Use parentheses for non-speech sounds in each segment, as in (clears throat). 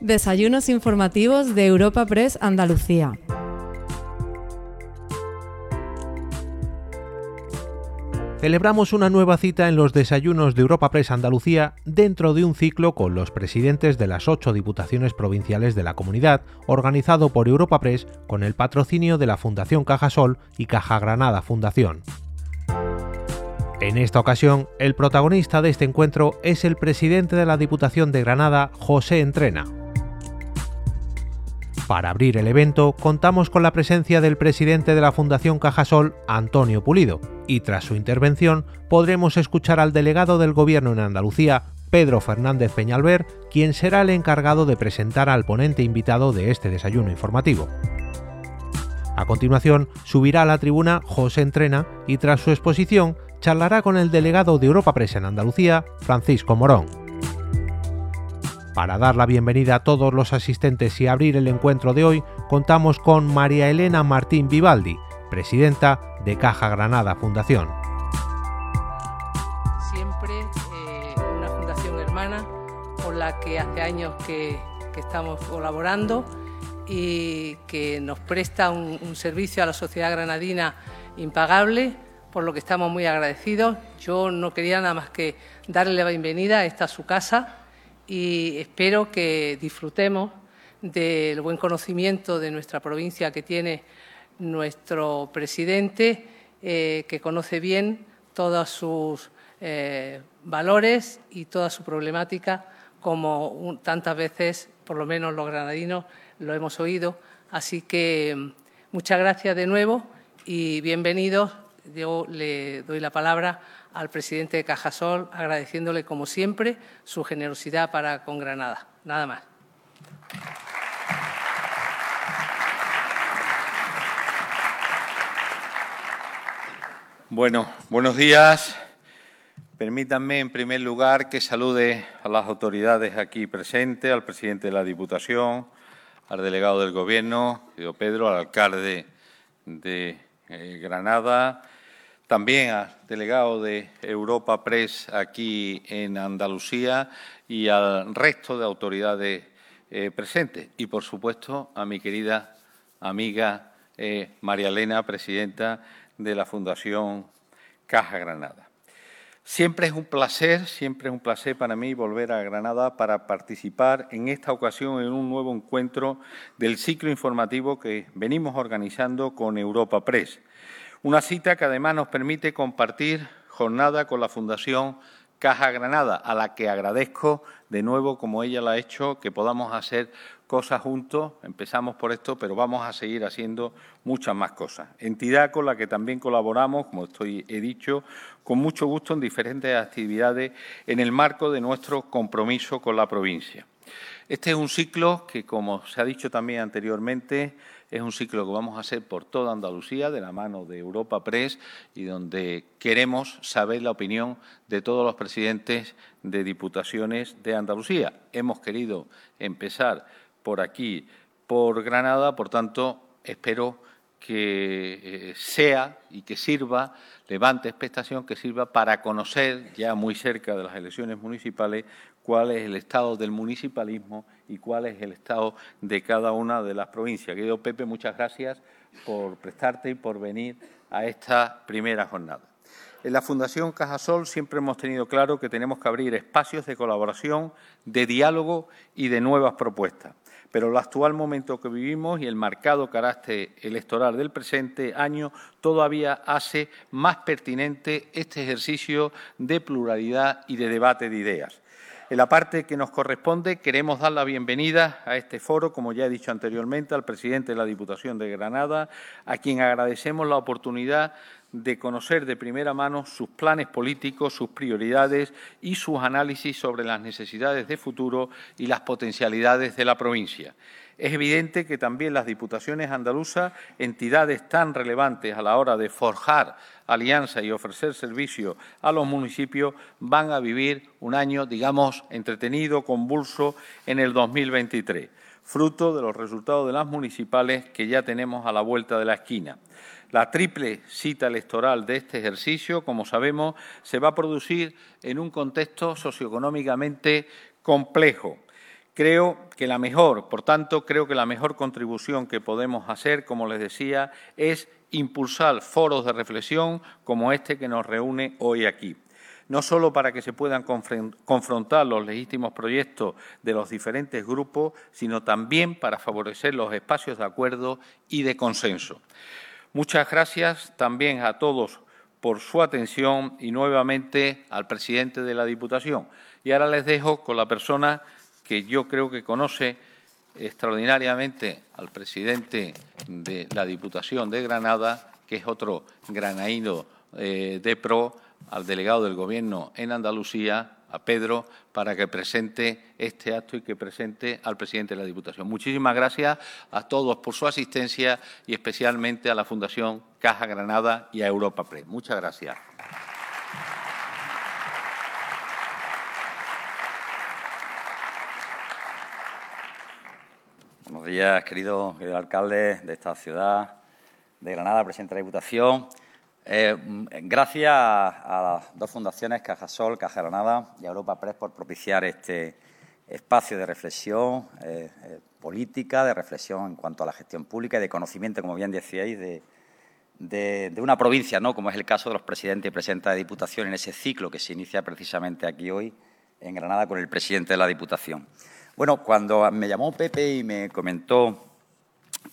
Desayunos informativos de Europa Press Andalucía. Celebramos una nueva cita en los desayunos de Europa Press Andalucía dentro de un ciclo con los presidentes de las ocho diputaciones provinciales de la comunidad, organizado por Europa Press con el patrocinio de la Fundación Cajasol y Caja Granada Fundación. En esta ocasión, el protagonista de este encuentro es el presidente de la Diputación de Granada, José Entrena. Para abrir el evento contamos con la presencia del presidente de la Fundación Cajasol, Antonio Pulido, y tras su intervención podremos escuchar al delegado del Gobierno en Andalucía, Pedro Fernández Peñalver, quien será el encargado de presentar al ponente invitado de este desayuno informativo. A continuación, subirá a la tribuna José Entrena y tras su exposición charlará con el delegado de Europa Press en Andalucía, Francisco Morón. Para dar la bienvenida a todos los asistentes y abrir el encuentro de hoy, contamos con María Elena Martín Vivaldi, presidenta de Caja Granada Fundación. Siempre eh, una fundación hermana con la que hace años que, estamos colaborando y que nos presta un, servicio a la sociedad granadina impagable, por lo que estamos muy agradecidos. Yo no quería nada más que darle la bienvenida, esta a su casa y espero que disfrutemos del buen conocimiento de nuestra provincia que tiene nuestro presidente, eh, que conoce bien todos sus eh, valores y toda su problemática, como tantas veces, por lo menos los granadinos, lo hemos oído. Así que mm, muchas gracias de nuevo y bienvenidos. Yo le doy la palabra al presidente de Cajasol, agradeciéndole, como siempre, su generosidad para con Granada. Nada más. Bueno, buenos días. Permítanme, en primer lugar, que salude a las autoridades aquí presentes, al presidente de la Diputación, al delegado del Gobierno, Pedro, al alcalde de eh, Granada, también al delegado de Europa Press aquí en Andalucía y al resto de autoridades eh, presentes. Y, por supuesto, a mi querida amiga eh, María Elena, presidenta de la Fundación Caja Granada. Siempre es un placer, siempre es un placer para mí volver a Granada para participar en esta ocasión en un nuevo encuentro del ciclo informativo que venimos organizando con Europa Press. Una cita que además nos permite compartir jornada con la Fundación Caja Granada, a la que agradezco de nuevo, como ella lo ha hecho, que podamos hacer cosas juntos. Empezamos por esto, pero vamos a seguir haciendo muchas más cosas. Entidad con la que también colaboramos, como estoy, he dicho, con mucho gusto en diferentes actividades en el marco de nuestro compromiso con la provincia. Este es un ciclo que, como se ha dicho también anteriormente, es un ciclo que vamos a hacer por toda Andalucía de la mano de Europa Press y donde queremos saber la opinión de todos los presidentes de diputaciones de Andalucía. Hemos querido empezar por aquí, por Granada, por tanto, espero que eh, sea y que sirva, levante expectación, que sirva para conocer ya muy cerca de las elecciones municipales cuál es el estado del municipalismo y cuál es el estado de cada una de las provincias. Querido Pepe, muchas gracias por prestarte y por venir a esta primera jornada. En la Fundación Cajasol siempre hemos tenido claro que tenemos que abrir espacios de colaboración, de diálogo y de nuevas propuestas. Pero el actual momento que vivimos y el marcado carácter electoral del presente año todavía hace más pertinente este ejercicio de pluralidad y de debate de ideas. En la parte que nos corresponde, queremos dar la bienvenida a este foro, como ya he dicho anteriormente, al presidente de la Diputación de Granada, a quien agradecemos la oportunidad de conocer de primera mano sus planes políticos, sus prioridades y sus análisis sobre las necesidades de futuro y las potencialidades de la provincia. Es evidente que también las diputaciones andaluzas, entidades tan relevantes a la hora de forjar alianza y ofrecer servicio a los municipios, van a vivir un año, digamos, entretenido, convulso en el 2023, fruto de los resultados de las municipales que ya tenemos a la vuelta de la esquina. La triple cita electoral de este ejercicio, como sabemos, se va a producir en un contexto socioeconómicamente complejo Creo que la mejor, por tanto, creo que la mejor contribución que podemos hacer, como les decía, es impulsar foros de reflexión como este que nos reúne hoy aquí no solo para que se puedan confrontar los legítimos proyectos de los diferentes grupos, sino también para favorecer los espacios de acuerdo y de consenso. Muchas gracias también a todos por su atención y nuevamente al presidente de la Diputación. Y ahora les dejo con la persona que yo creo que conoce extraordinariamente al presidente de la Diputación de Granada, que es otro granaíno eh, de PRO, al delegado del Gobierno en Andalucía, a Pedro, para que presente este acto y que presente al presidente de la Diputación. Muchísimas gracias a todos por su asistencia y especialmente a la Fundación Caja Granada y a Europa Press. Muchas gracias. Buenos días, querido, alcalde de esta ciudad de Granada, presidente de la Diputación. Eh, gracias a las dos fundaciones, Cajasol, Caja Granada y Europa Press, por propiciar este espacio de reflexión eh, eh, política, de reflexión en cuanto a la gestión pública y de conocimiento, como bien decíais, de, una provincia, ¿no? como es el caso de los presidentes y presidentas de Diputación en ese ciclo que se inicia precisamente aquí hoy en Granada con el presidente de la Diputación. Bueno, cuando me llamó Pepe y me comentó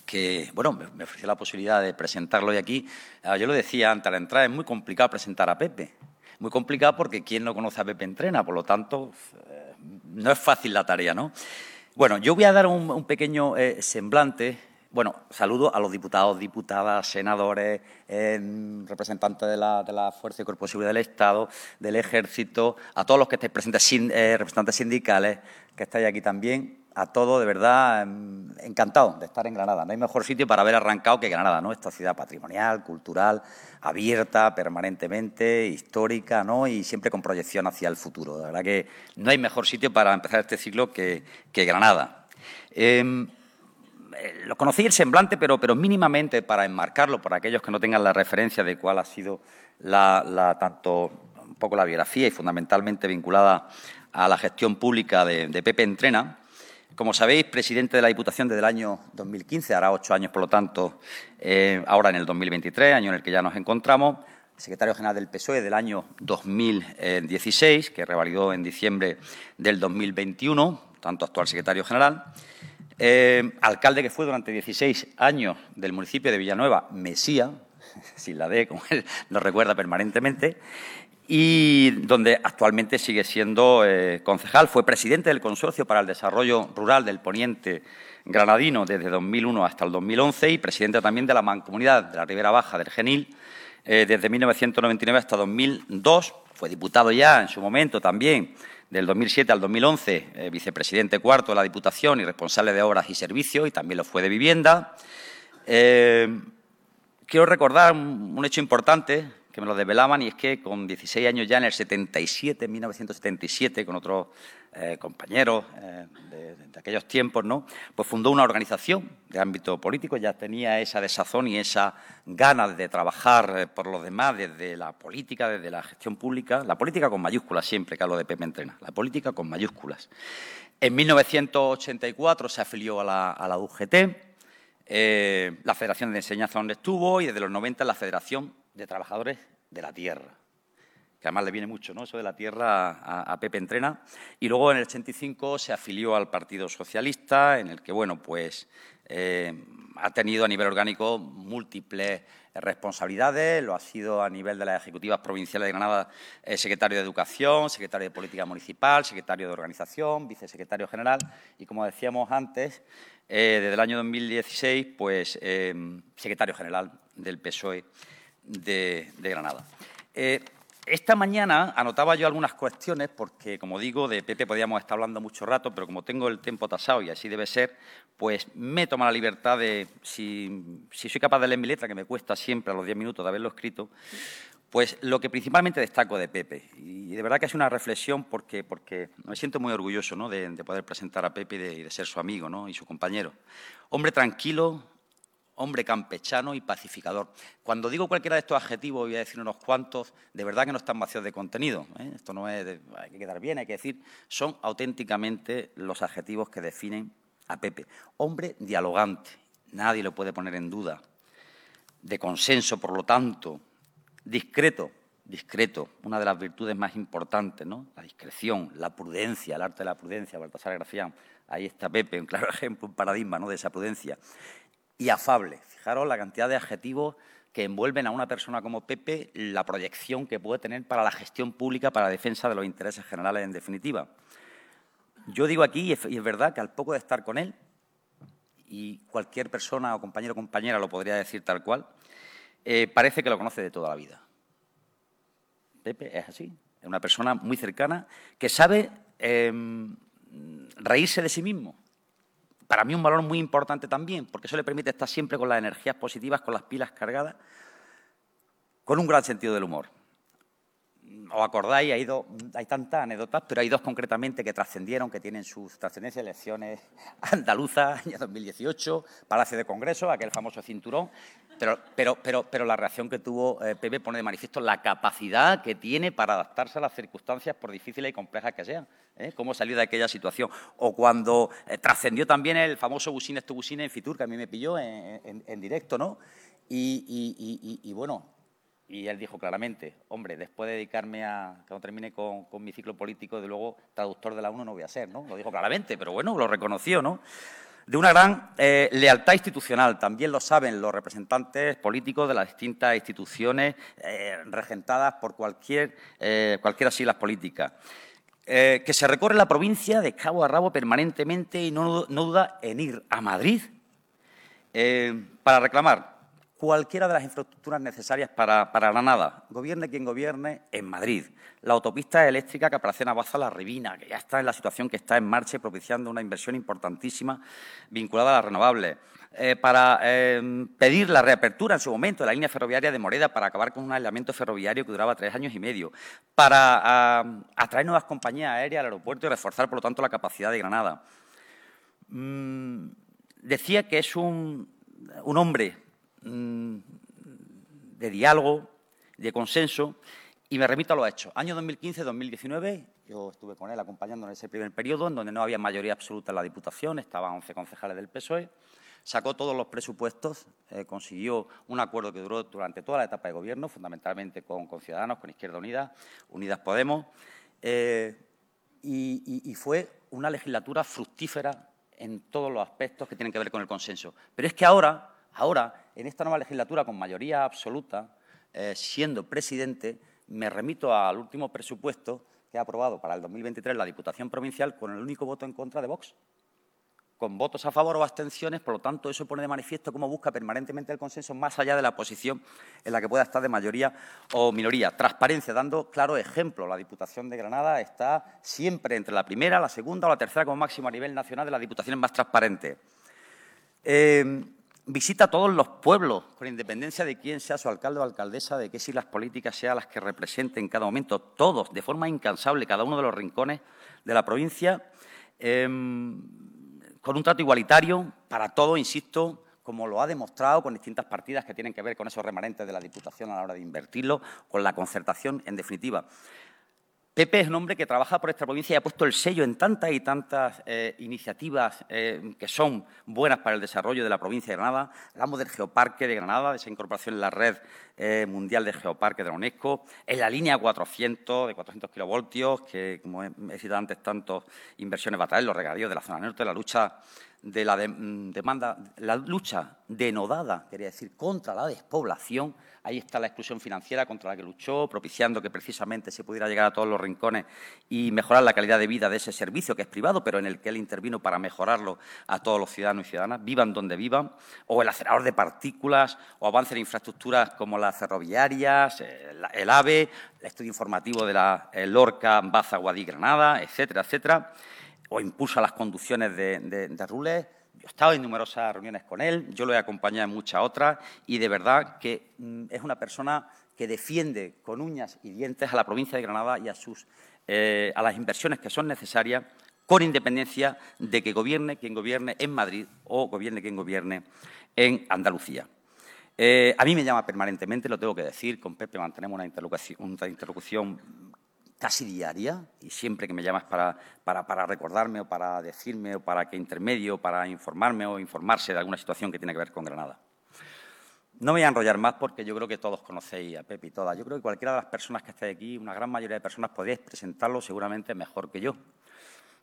que, bueno, me, ofreció la posibilidad de presentarlo hoy aquí. Ah, yo lo decía antes a la entrada, es muy complicado presentar a Pepe. Muy complicado porque quien no conoce a Pepe entrena, por lo tanto, eh, no es fácil la tarea, ¿no? Bueno, yo voy a dar un, pequeño eh, semblante. Bueno, saludo a los diputados, diputadas, senadores, eh, representantes de la, de la, Fuerza y Cuerpo Seguridad del Estado, del Ejército, a todos los que estéis presentes, representantes sindicales que estáis aquí también a todos, de verdad, em, encantado de estar en Granada. No hay mejor sitio para haber arrancado que Granada, ¿no? Esta ciudad patrimonial, cultural, abierta permanentemente, histórica, ¿no? Y siempre con proyección hacia el futuro. De verdad que no hay mejor sitio para empezar este siglo que, Granada. Em, eh, lo conocí el semblante, pero, pero mínimamente para enmarcarlo, para aquellos que no tengan la referencia de cuál ha sido la, tanto un poco la biografía y fundamentalmente vinculada a la gestión pública de, de Pepe Entrena. Como sabéis, presidente de la Diputación desde el año 2015, hará ocho años, por lo tanto, eh, ahora en el 2023, año en el que ya nos encontramos, secretario general del PSOE del año 2016, que revalidó en diciembre del 2021, tanto actual secretario general, eh, alcalde que fue durante 16 años del municipio de Villanueva, Mesía, (laughs) sin la D, como él nos recuerda permanentemente, y donde actualmente sigue siendo eh, concejal. Fue presidente del Consorcio para el Desarrollo Rural del Poniente Granadino desde 2001 hasta el 2011 y presidente también de la Mancomunidad de la Ribera Baja del Genil eh, desde 1999 hasta 2002. Fue diputado ya en su momento también del 2007 al 2011, eh, vicepresidente cuarto de la Diputación y responsable de Obras y Servicios y también lo fue de Vivienda. quiero recordar un hecho importante que me lo desvelaban y es que con 16 años ya en el 77, 1977, con otros eh, compañeros eh, de, aquellos tiempos, ¿no? Pues fundó una organización de ámbito político, ya tenía esa desazón y esa ganas de trabajar eh, por los demás desde la política, desde la gestión pública, la política con mayúsculas siempre que hablo de Pepe Entrena, la política con mayúsculas. En 1984 se afilió a la, a la UGT, la Federación de Enseñanza donde estuvo y desde los 90 la Federación de trabajadores de la tierra, que además le viene mucho, ¿no? Eso de la tierra a, Pepe Entrena. Y luego en el 85 se afilió al Partido Socialista, en el que, bueno, pues eh, ha tenido a nivel orgánico múltiples responsabilidades, lo ha sido a nivel de las ejecutivas provinciales de Granada, eh, secretario de Educación, secretario de Política Municipal, secretario de Organización, vicesecretario general y, como decíamos antes, eh, desde el año 2016, pues secretario general del PSOE de, Granada. Eh, esta mañana anotaba yo algunas cuestiones porque, como digo, de Pepe podíamos estar hablando mucho rato, pero como tengo el tiempo tasado y así debe ser, pues me tomo la libertad de, si, soy capaz de leer mi letra, que me cuesta siempre a los diez minutos de haberlo escrito, pues lo que principalmente destaco de Pepe, y de verdad que es una reflexión porque, porque me siento muy orgulloso de, poder presentar a Pepe y de, ser su amigo ¿no? y su compañero. Hombre tranquilo, hombre campechano y pacificador. Cuando digo cualquiera de estos adjetivos, voy a decir unos cuantos, de verdad que no están vacíos de contenido. ¿eh? Esto no es, de, hay que quedar bien, hay que decir, son auténticamente los adjetivos que definen a Pepe. Hombre dialogante, nadie lo puede poner en duda. De consenso, por lo tanto, discreto, discreto, una de las virtudes más importantes, ¿no? La discreción, la prudencia, el arte de la prudencia, Baltasar Gracián. Ahí está Pepe, un claro (laughs) ejemplo, un paradigma ¿no? de esa prudencia. Y afable. Fijaros la cantidad de adjetivos que envuelven a una persona como Pepe, la proyección que puede tener para la gestión pública, para la defensa de los intereses generales, en definitiva. Yo digo aquí, y es verdad, que al poco de estar con él, y cualquier persona o compañero o compañera lo podría decir tal cual, eh, parece que lo conoce de toda la vida. Pepe es así, es una persona muy cercana que sabe em, reírse de sí mismo. Para mí un valor muy importante también, porque eso le permite estar siempre con las energías positivas, con las pilas cargadas, con un gran sentido del humor os acordáis, hay, hay tantas anécdotas, pero hay dos concretamente que trascendieron, que tienen sus trascendencias, elecciones (laughs) andaluzas, año 2018, Palacio de Congreso, aquel famoso cinturón, pero, pero, pero, pero la reacción que tuvo eh, Pepe pone de manifiesto la capacidad que tiene para adaptarse a las circunstancias, por difíciles y complejas que sean. ¿eh? Cómo salió de aquella situación. O cuando eh, trascendió también el famoso Busines tu Busines en Fitur, que a mí me pilló en, directo, ¿no? y bueno, y él dijo claramente, hombre, después de dedicarme a, cuando termine con, mi ciclo político, de luego traductor de la UNO no voy a ser, ¿no? Lo dijo claramente, pero bueno, lo reconoció, ¿no? De una gran eh, lealtad institucional, también lo saben los representantes políticos de las distintas instituciones eh, regentadas por cualquier, eh, cualquiera siglas políticas. que se recorre la provincia de cabo a rabo permanentemente y no, no duda en ir a Madrid para reclamar cualquiera de las infraestructuras necesarias para, Granada, gobierne quien gobierne, en Madrid. La autopista eléctrica que aparece Baza La Ribina, que ya está en la situación que está en marcha y propiciando una inversión importantísima vinculada a las renovables. Eh, para em, pedir la reapertura en su momento de la línea ferroviaria de Moreda para acabar con un aislamiento ferroviario que duraba tres años y medio, para atraer nuevas compañías aéreas al aeropuerto y reforzar, por lo tanto, la capacidad de Granada. Mm, decía que es un, un hombre de diálogo, de consenso, y me remito a los hechos. Año 2015-2019, yo estuve con él acompañando en ese primer periodo, en donde no había mayoría absoluta en la Diputación, estaban 11 concejales del PSOE, sacó todos los presupuestos, eh, consiguió un acuerdo que duró durante toda la etapa de gobierno, fundamentalmente con, Ciudadanos, con Izquierda Unida, Unidas Podemos, eh, y fue una legislatura fructífera en todos los aspectos que tienen que ver con el consenso. Pero es que ahora Ahora, en esta nueva legislatura, con mayoría absoluta, eh, siendo presidente, me remito al último presupuesto que ha aprobado para el 2023 la Diputación Provincial con el único voto en contra de Vox. Con votos a favor o abstenciones, por lo tanto, eso pone de manifiesto cómo busca permanentemente el consenso más allá de la posición en la que pueda estar de mayoría o minoría. Transparencia, dando claro ejemplo. La Diputación de Granada está siempre entre la primera, la segunda o la tercera como máximo a nivel nacional de las diputaciones más transparentes. Eh, visita todos los pueblos, con independencia de quién sea su alcalde o alcaldesa, de qué siglas políticas sean las que representen en cada momento, todos, de forma incansable, cada uno de los rincones de la provincia, em, con un trato igualitario para todos, insisto, como lo ha demostrado con distintas partidas que tienen que ver con esos remanentes de la Diputación a la hora de invertirlo, con la concertación, en definitiva. Pepe es un hombre que trabaja por esta provincia y ha puesto el sello en tantas y tantas eh, iniciativas eh, que son buenas para el desarrollo de la provincia de Granada. Hablamos del Geoparque de Granada, de esa incorporación en la red eh, mundial de Geoparque de la UNESCO, en la línea 400, de 400 kilovoltios, que, como he, citado antes, tantas inversiones va a traer, los regadíos de la zona norte, la lucha de la mm, demanda, la lucha denodada, quería decir, contra la despoblación. Ahí está la exclusión financiera contra la que luchó, propiciando que precisamente se pudiera llegar a todos los rincones y mejorar la calidad de vida de ese servicio que es privado, pero en el que él intervino para mejorarlo a todos los ciudadanos y ciudadanas, vivan donde vivan, o el acelerador de partículas, o avance en infraestructuras como las ferroviarias, el AVE, el estudio informativo de la Lorca, Baza, Guadí, Granada, etcétera, etcétera o impulsa las conducciones de, de, Yo he estado en numerosas reuniones con él, yo lo he acompañado en muchas otras y de verdad que mm, es una persona que defiende con uñas y dientes a la provincia de Granada y a, sus, eh, a las inversiones que son necesarias con independencia de que gobierne quien gobierne en Madrid o gobierne quien gobierne en Andalucía. Eh, a mí me llama permanentemente, lo tengo que decir, con Pepe mantenemos una interlocución, casi diaria y siempre que me llamas para, recordarme o para decirme o para que intermedio, para informarme o informarse de alguna situación que tiene que ver con Granada. No voy a enrollar más porque yo creo que todos conocéis a Pepe y todas. Yo creo que cualquiera de las personas que estáis aquí, una gran mayoría de personas, podéis presentarlo seguramente mejor que yo.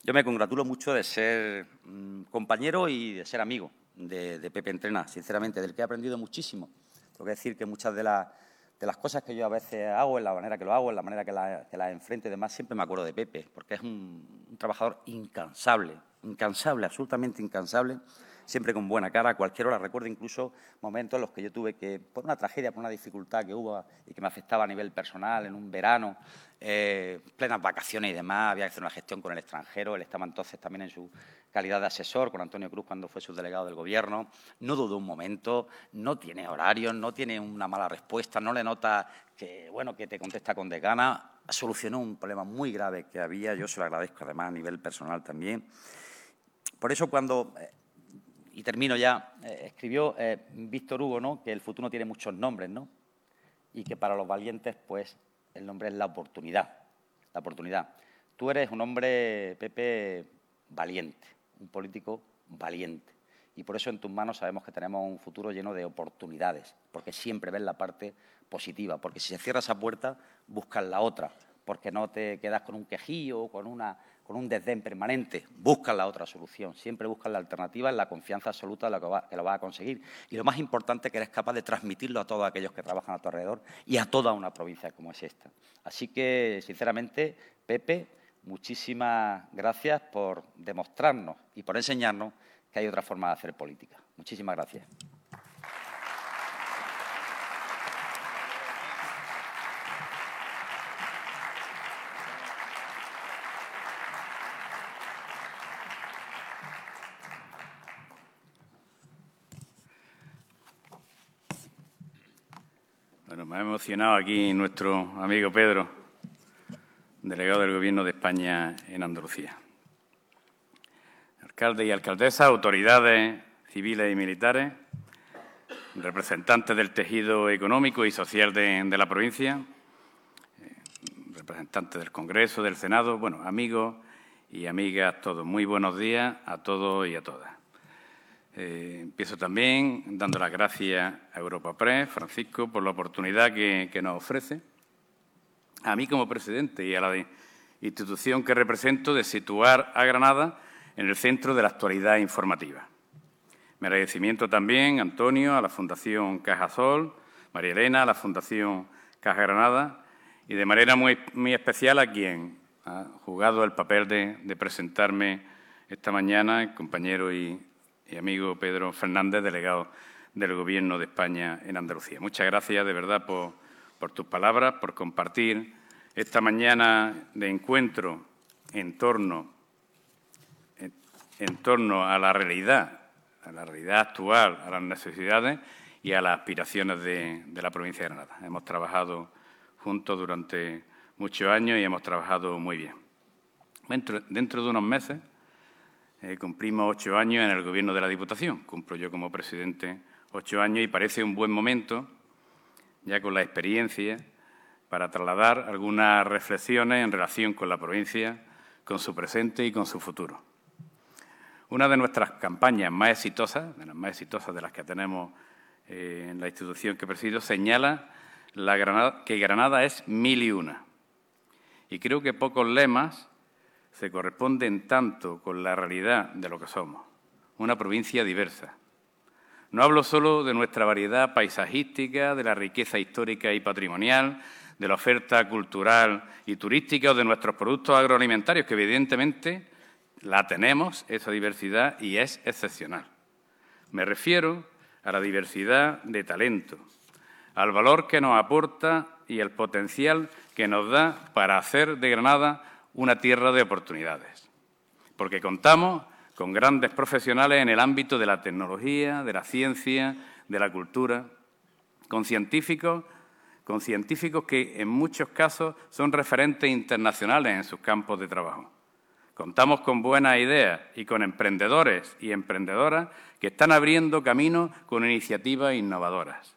Yo me congratulo mucho de ser mm, compañero y de ser amigo de, Pepe Entrena, sinceramente, del que he aprendido muchísimo. Tengo que decir que muchas de, las cosas que yo a veces hago, en la manera que lo hago, en la manera que las la enfrento y demás, siempre me acuerdo de Pepe, porque es un, trabajador incansable, incansable, absolutamente incansable, siempre con buena cara, a cualquier hora. Recuerdo incluso momentos en los que yo tuve que, por una tragedia, por una dificultad que hubo y que me afectaba a nivel personal en un verano, eh, plenas vacaciones y demás, había que hacer una gestión con el extranjero, él estaba entonces también en su calidad de asesor con Antonio Cruz cuando fue subdelegado del Gobierno, no dudó un momento, no tiene horarios, no tiene una mala respuesta, no le nota que, bueno, que te contesta con desgana, solucionó un problema muy grave que había, yo se lo agradezco además a nivel personal también. Por eso cuando, eh, y termino ya, eh, escribió Víctor Hugo ¿no? que el futuro tiene muchos nombres, ¿no? y que para los valientes, pues, el nombre es la oportunidad. La oportunidad. Tú eres un hombre, Pepe, valiente, un político valiente. Y por eso en tus manos sabemos que tenemos un futuro lleno de oportunidades, porque siempre ves la parte positiva, porque si se cierra esa puerta, buscas la otra, porque no te quedas con un quejillo, con una con un desdén permanente, buscan la otra solución, siempre buscan la alternativa en la confianza absoluta de lo que, lo va a conseguir. Y lo más importante es que eres capaz de transmitirlo a todos aquellos que trabajan a tu alrededor y a toda una provincia como es esta. Así que, sinceramente, Pepe, muchísimas gracias por demostrarnos y por enseñarnos que hay otra forma de hacer política. Muchísimas gracias. me ha emocionado aquí nuestro amigo Pedro, delegado del Gobierno de España en Andalucía. Alcalde y alcaldesa, autoridades civiles y militares, representantes del tejido económico y social de, de la provincia, eh, representantes del Congreso, del Senado, bueno, amigos y amigas todos. Muy buenos días a todos y a todas. Eh, empiezo también dando las gracias a Europa Press, Francisco, por la oportunidad que, nos ofrece, a mí como presidente y a la institución que represento, de situar a Granada en el centro de la actualidad informativa. Mi agradecimiento también, Antonio, a la Fundación Cajasol, María Elena, a la Fundación Caja Granada y de manera muy, muy especial a quien ha jugado el papel de, de presentarme esta mañana, el compañero y y amigo Pedro Fernández, delegado del Gobierno de España en Andalucía. Muchas gracias de verdad por, tus palabras, por compartir esta mañana de encuentro en torno, a la realidad, a la realidad actual, a las necesidades y a las aspiraciones de, la provincia de Granada. Hemos trabajado juntos durante muchos años y hemos trabajado muy bien. dentro de unos meses eh, cumplimos ocho años en el Gobierno de la Diputación. Cumplo yo como presidente ocho años y parece un buen momento, ya con la experiencia, para trasladar algunas reflexiones en relación con la provincia, con su presente y con su futuro. Una de nuestras campañas más exitosas, de las más exitosas de las que tenemos eh, en la institución que presido, señala que Granada es mil y una. Y creo que pocos lemas se corresponden tanto con la realidad de lo que somos, una provincia diversa. No hablo solo de nuestra variedad paisajística, de la riqueza histórica y patrimonial, de la oferta cultural y turística o de nuestros productos agroalimentarios, que evidentemente la tenemos, esa diversidad, y es excepcional. Me refiero a la diversidad de talento, al valor que nos aporta y el potencial que nos da para hacer de Granada una tierra de oportunidades, porque contamos con grandes profesionales en el ámbito de la tecnología, de la ciencia, de la cultura, con científicos, con científicos que en muchos casos son referentes internacionales en sus campos de trabajo, Contamos con buenas ideas y con emprendedores y emprendedoras que están abriendo camino con iniciativas innovadoras.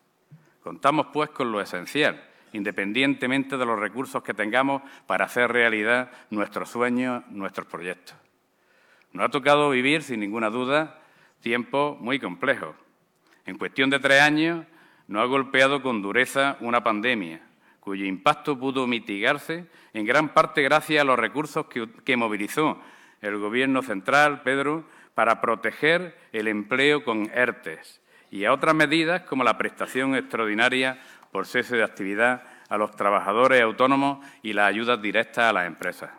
Contamos, pues, con lo esencial, independientemente de los recursos que tengamos para hacer realidad nuestros sueños, nuestros proyectos. Nos ha tocado vivir, sin ninguna duda, tiempos muy complejos. En cuestión de tres años nos ha golpeado con dureza una pandemia, cuyo impacto pudo mitigarse en gran parte gracias a los recursos que, movilizó el Gobierno central, Pedro, para proteger el empleo con ERTES y a otras medidas como la prestación extraordinaria por cese de actividad a los trabajadores autónomos y las ayudas directas a las empresas.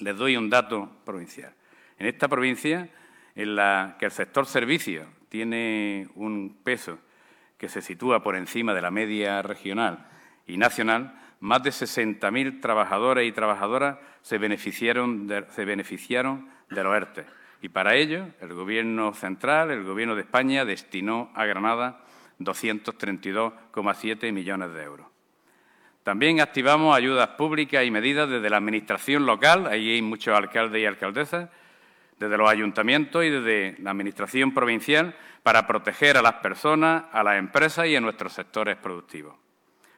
Les doy un dato provincial. En esta provincia, en la que el sector servicios tiene un peso que se sitúa por encima de la media regional y nacional, más de 60.000 trabajadores y trabajadoras se beneficiaron de, los ERTE. Y para ello, el Gobierno central, el Gobierno de España, destinó a Granada 232,7 millones de euros. También activamos ayudas públicas y medidas desde la Administración local, ahí hay muchos alcaldes y alcaldesas, desde los ayuntamientos y desde la Administración provincial para proteger a las personas, a las empresas y a nuestros sectores productivos.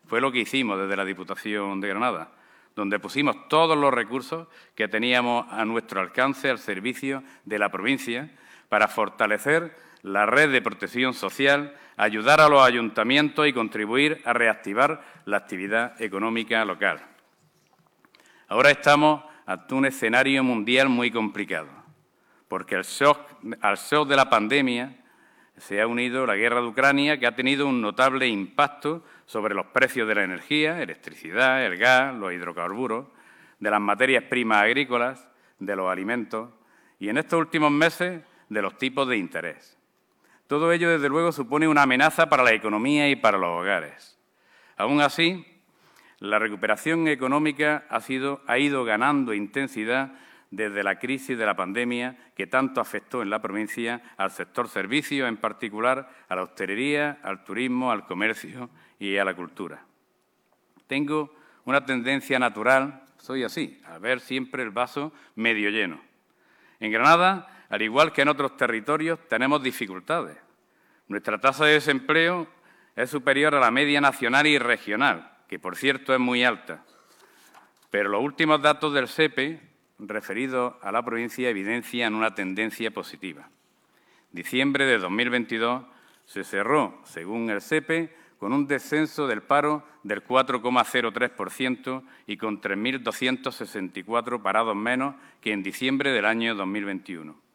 Fue lo que hicimos desde la Diputación de Granada, donde pusimos todos los recursos que teníamos a nuestro alcance al servicio de la provincia para fortalecer la red de protección social, ayudar a los ayuntamientos y contribuir a reactivar la actividad económica local. Ahora estamos ante un escenario mundial muy complicado porque al shock, de la pandemia se ha unido la guerra de Ucrania, que ha tenido un notable impacto sobre los precios de la energía, electricidad, el gas, los hidrocarburos, de las materias primas agrícolas, de los alimentos y, en estos últimos meses, de los tipos de interés. Todo ello, desde luego, supone una amenaza para la economía y para los hogares. Aún así, la recuperación económica ha, ha ido ganando intensidad desde la crisis de la pandemia que tanto afectó en la provincia al sector servicios, en particular a la hostelería, al turismo, al comercio y a la cultura. Tengo una tendencia natural, soy así, a ver siempre el vaso medio lleno. En Granada, al igual que en otros territorios, tenemos dificultades. Nuestra tasa de desempleo es superior a la media nacional y regional, que por cierto es muy alta. Pero los últimos datos del SEPE referido a la provincia evidencian una tendencia positiva. Diciembre de 2022 se cerró, según el SEPE, con un descenso del paro del 4,03% y con 3.264 parados menos que en diciembre del año 2021.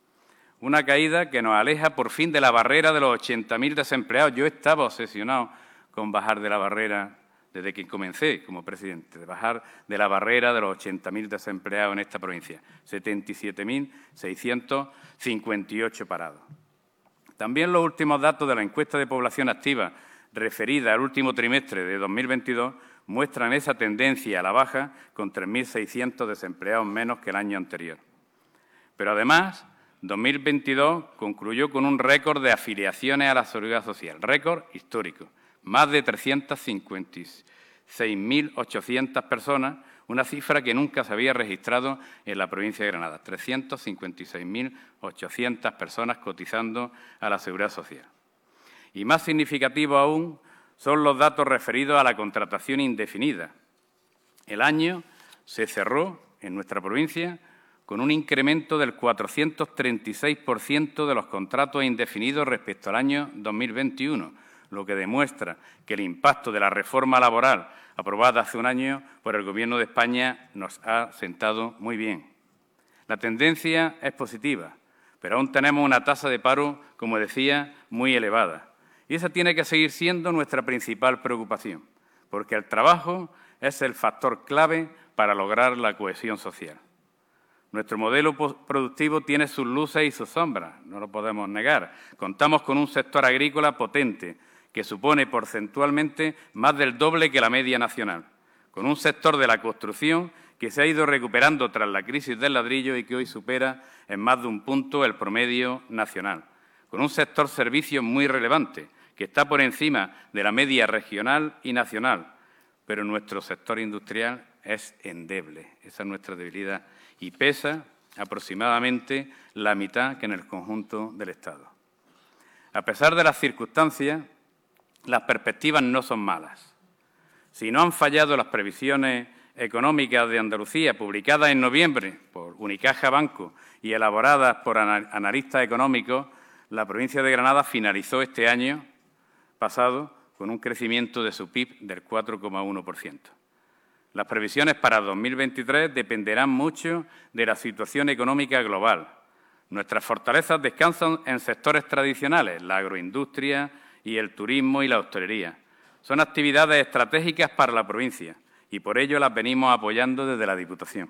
Una caída que nos aleja por fin de la barrera de los 80.000 desempleados. Yo estaba obsesionado con bajar de la barrera desde que comencé como presidente, de bajar de la barrera de los 80.000 desempleados en esta provincia, 77.658 parados. También los últimos datos de la encuesta de población activa referida al último trimestre de 2022 muestran esa tendencia a la baja con 3.600 desempleados menos que el año anterior. Pero además, 2022 concluyó con un récord de afiliaciones a la seguridad social, récord histórico, más de 356.800 personas, una cifra que nunca se había registrado en la provincia de Granada, 356.800 personas cotizando a la seguridad social. Y más significativo aún son los datos referidos a la contratación indefinida. El año se cerró en nuestra provincia con un incremento del 436% de los contratos indefinidos respecto al año 2021, lo que demuestra que el impacto de la reforma laboral aprobada hace un año por el Gobierno de España nos ha sentado muy bien. La tendencia es positiva, pero aún tenemos una tasa de paro, como decía, muy elevada. Y esa tiene que seguir siendo nuestra principal preocupación, porque el trabajo es el factor clave para lograr la cohesión social. Nuestro modelo productivo tiene sus luces y sus sombras, no lo podemos negar. Contamos con un sector agrícola potente, que supone porcentualmente más del doble que la media nacional, con un sector de la construcción que se ha ido recuperando tras la crisis del ladrillo y que hoy supera en más de un punto el promedio nacional, con un sector servicios muy relevante, que está por encima de la media regional y nacional, pero nuestro sector industrial es endeble. Esa es nuestra debilidad y pesa aproximadamente la mitad que en el conjunto del Estado. A pesar de las circunstancias, las perspectivas no son malas. Si no han fallado las previsiones económicas de Andalucía, publicadas en noviembre por Unicaja Banco y elaboradas por analistas económicos, la provincia de Granada finalizó este año pasado con un crecimiento de su PIB del 4,1%. Las previsiones para 2023 dependerán mucho de la situación económica global. Nuestras fortalezas descansan en sectores tradicionales, la agroindustria y el turismo y la hostelería. Son actividades estratégicas para la provincia y por ello las venimos apoyando desde la Diputación.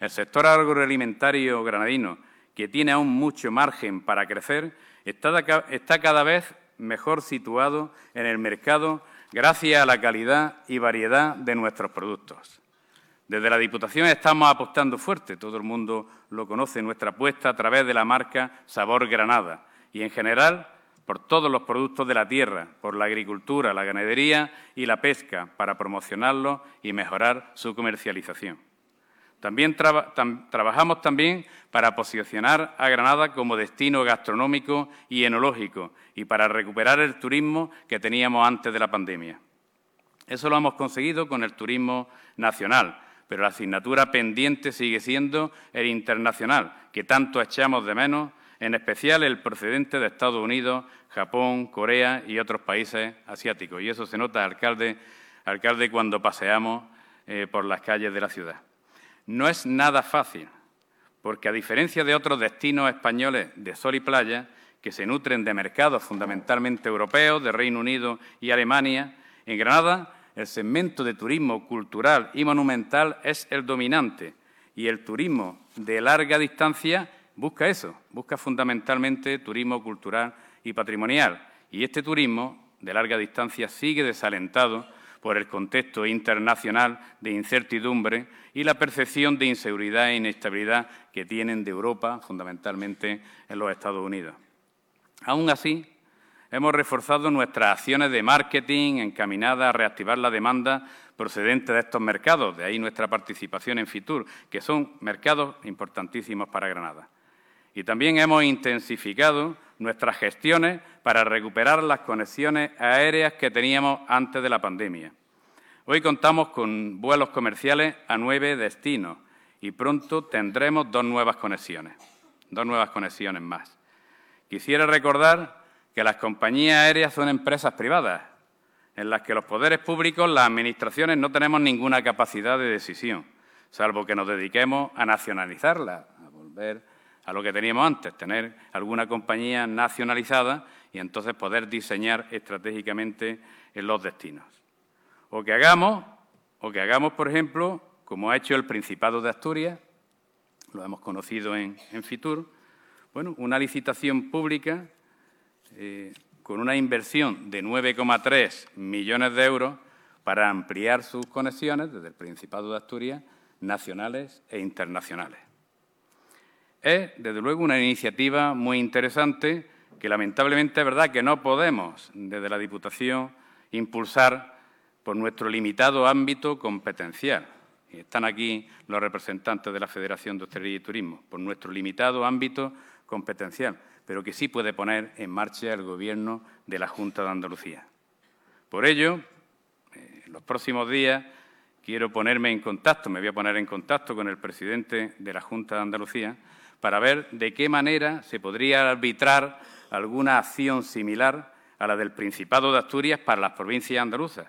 El sector agroalimentario granadino, que tiene aún mucho margen para crecer, está cada vez mejor situado en el mercado gracias a la calidad y variedad de nuestros productos. Desde la Diputación estamos apostando fuerte, todo el mundo lo conoce, nuestra apuesta a través de la marca Sabor Granada y, en general, por todos los productos de la tierra, por la agricultura, la ganadería y la pesca, para promocionarlos y mejorar su comercialización. También trabajamos también para posicionar a Granada como destino gastronómico y enológico y para recuperar el turismo que teníamos antes de la pandemia. Eso lo hemos conseguido con el turismo nacional, pero la asignatura pendiente sigue siendo el internacional, que tanto echamos de menos, en especial el procedente de Estados Unidos, Japón, Corea y otros países asiáticos. Y eso se nota, alcalde, alcalde cuando paseamos eh, por las calles de la ciudad. No es nada fácil, porque a diferencia de otros destinos españoles de sol y playa, que se nutren de mercados fundamentalmente europeos, de Reino Unido y Alemania, en Granada el segmento de turismo cultural y monumental es el dominante y el turismo de larga distancia busca eso, busca fundamentalmente turismo cultural y patrimonial. Y este turismo de larga distancia sigue desalentado por el contexto internacional de incertidumbre y la percepción de inseguridad e inestabilidad que tienen de Europa, fundamentalmente en los Estados Unidos. Aún así, hemos reforzado nuestras acciones de marketing encaminadas a reactivar la demanda procedente de estos mercados, de ahí nuestra participación en FITUR, que son mercados importantísimos para Granada. Y también hemos intensificado nuestras gestiones para recuperar las conexiones aéreas que teníamos antes de la pandemia. Hoy contamos con vuelos comerciales a nueve destinos y pronto tendremos dos nuevas conexiones, dos nuevas conexiones más. Quisiera recordar que las compañías aéreas son empresas privadas, en las que los poderes públicos, las administraciones, no tenemos ninguna capacidad de decisión, salvo que nos dediquemos a nacionalizarlas, a volver a lo que teníamos antes, tener alguna compañía nacionalizada y entonces poder diseñar estratégicamente en los destinos. O que hagamos, o que hagamos, por ejemplo, como ha hecho el Principado de Asturias, lo hemos conocido en, Fitur, bueno, una licitación pública eh, con una inversión de 9,3 millones de euros para ampliar sus conexiones desde el Principado de Asturias nacionales e internacionales. Es, desde luego, una iniciativa muy interesante que lamentablemente es verdad que no podemos, desde la Diputación, impulsar por nuestro limitado ámbito competencial. Y están aquí los representantes de la Federación de Hostelería y Turismo, por nuestro limitado ámbito competencial, pero que sí puede poner en marcha el Gobierno de la Junta de Andalucía. Por ello, eh, en los próximos días quiero ponerme en contacto, me voy a poner en contacto con el presidente de la Junta de Andalucía para ver de qué manera se podría arbitrar alguna acción similar a la del Principado de Asturias para las provincias andaluzas.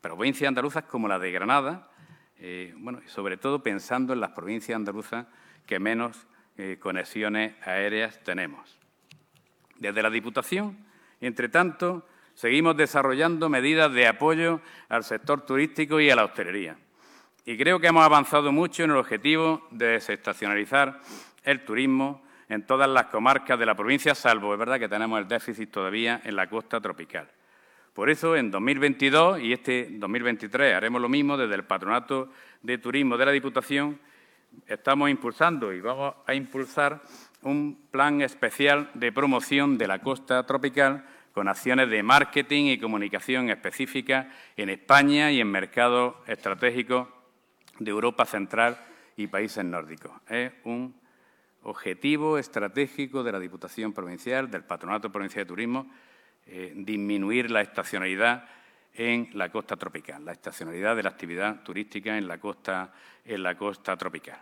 Provincias andaluzas como la de Granada, eh, bueno, sobre todo pensando en las provincias andaluzas que menos eh, conexiones aéreas tenemos. Desde la Diputación, entre tanto, seguimos desarrollando medidas de apoyo al sector turístico y a la hostelería. Y creo que hemos avanzado mucho en el objetivo de desestacionalizar el turismo en todas las comarcas de la provincia, salvo, es verdad que tenemos el déficit todavía en la costa tropical. Por eso, en 2022 y este 2023 haremos lo mismo desde el Patronato de Turismo de la Diputación. Estamos impulsando y vamos a impulsar un plan especial de promoción de la costa tropical con acciones de marketing y comunicación específicas en España y en mercados estratégicos de Europa Central y países nórdicos. Es un objetivo estratégico de la Diputación Provincial, del Patronato Provincial de Turismo, eh, disminuir la estacionalidad en la costa tropical, la estacionalidad de la actividad turística en la costa, en la costa tropical.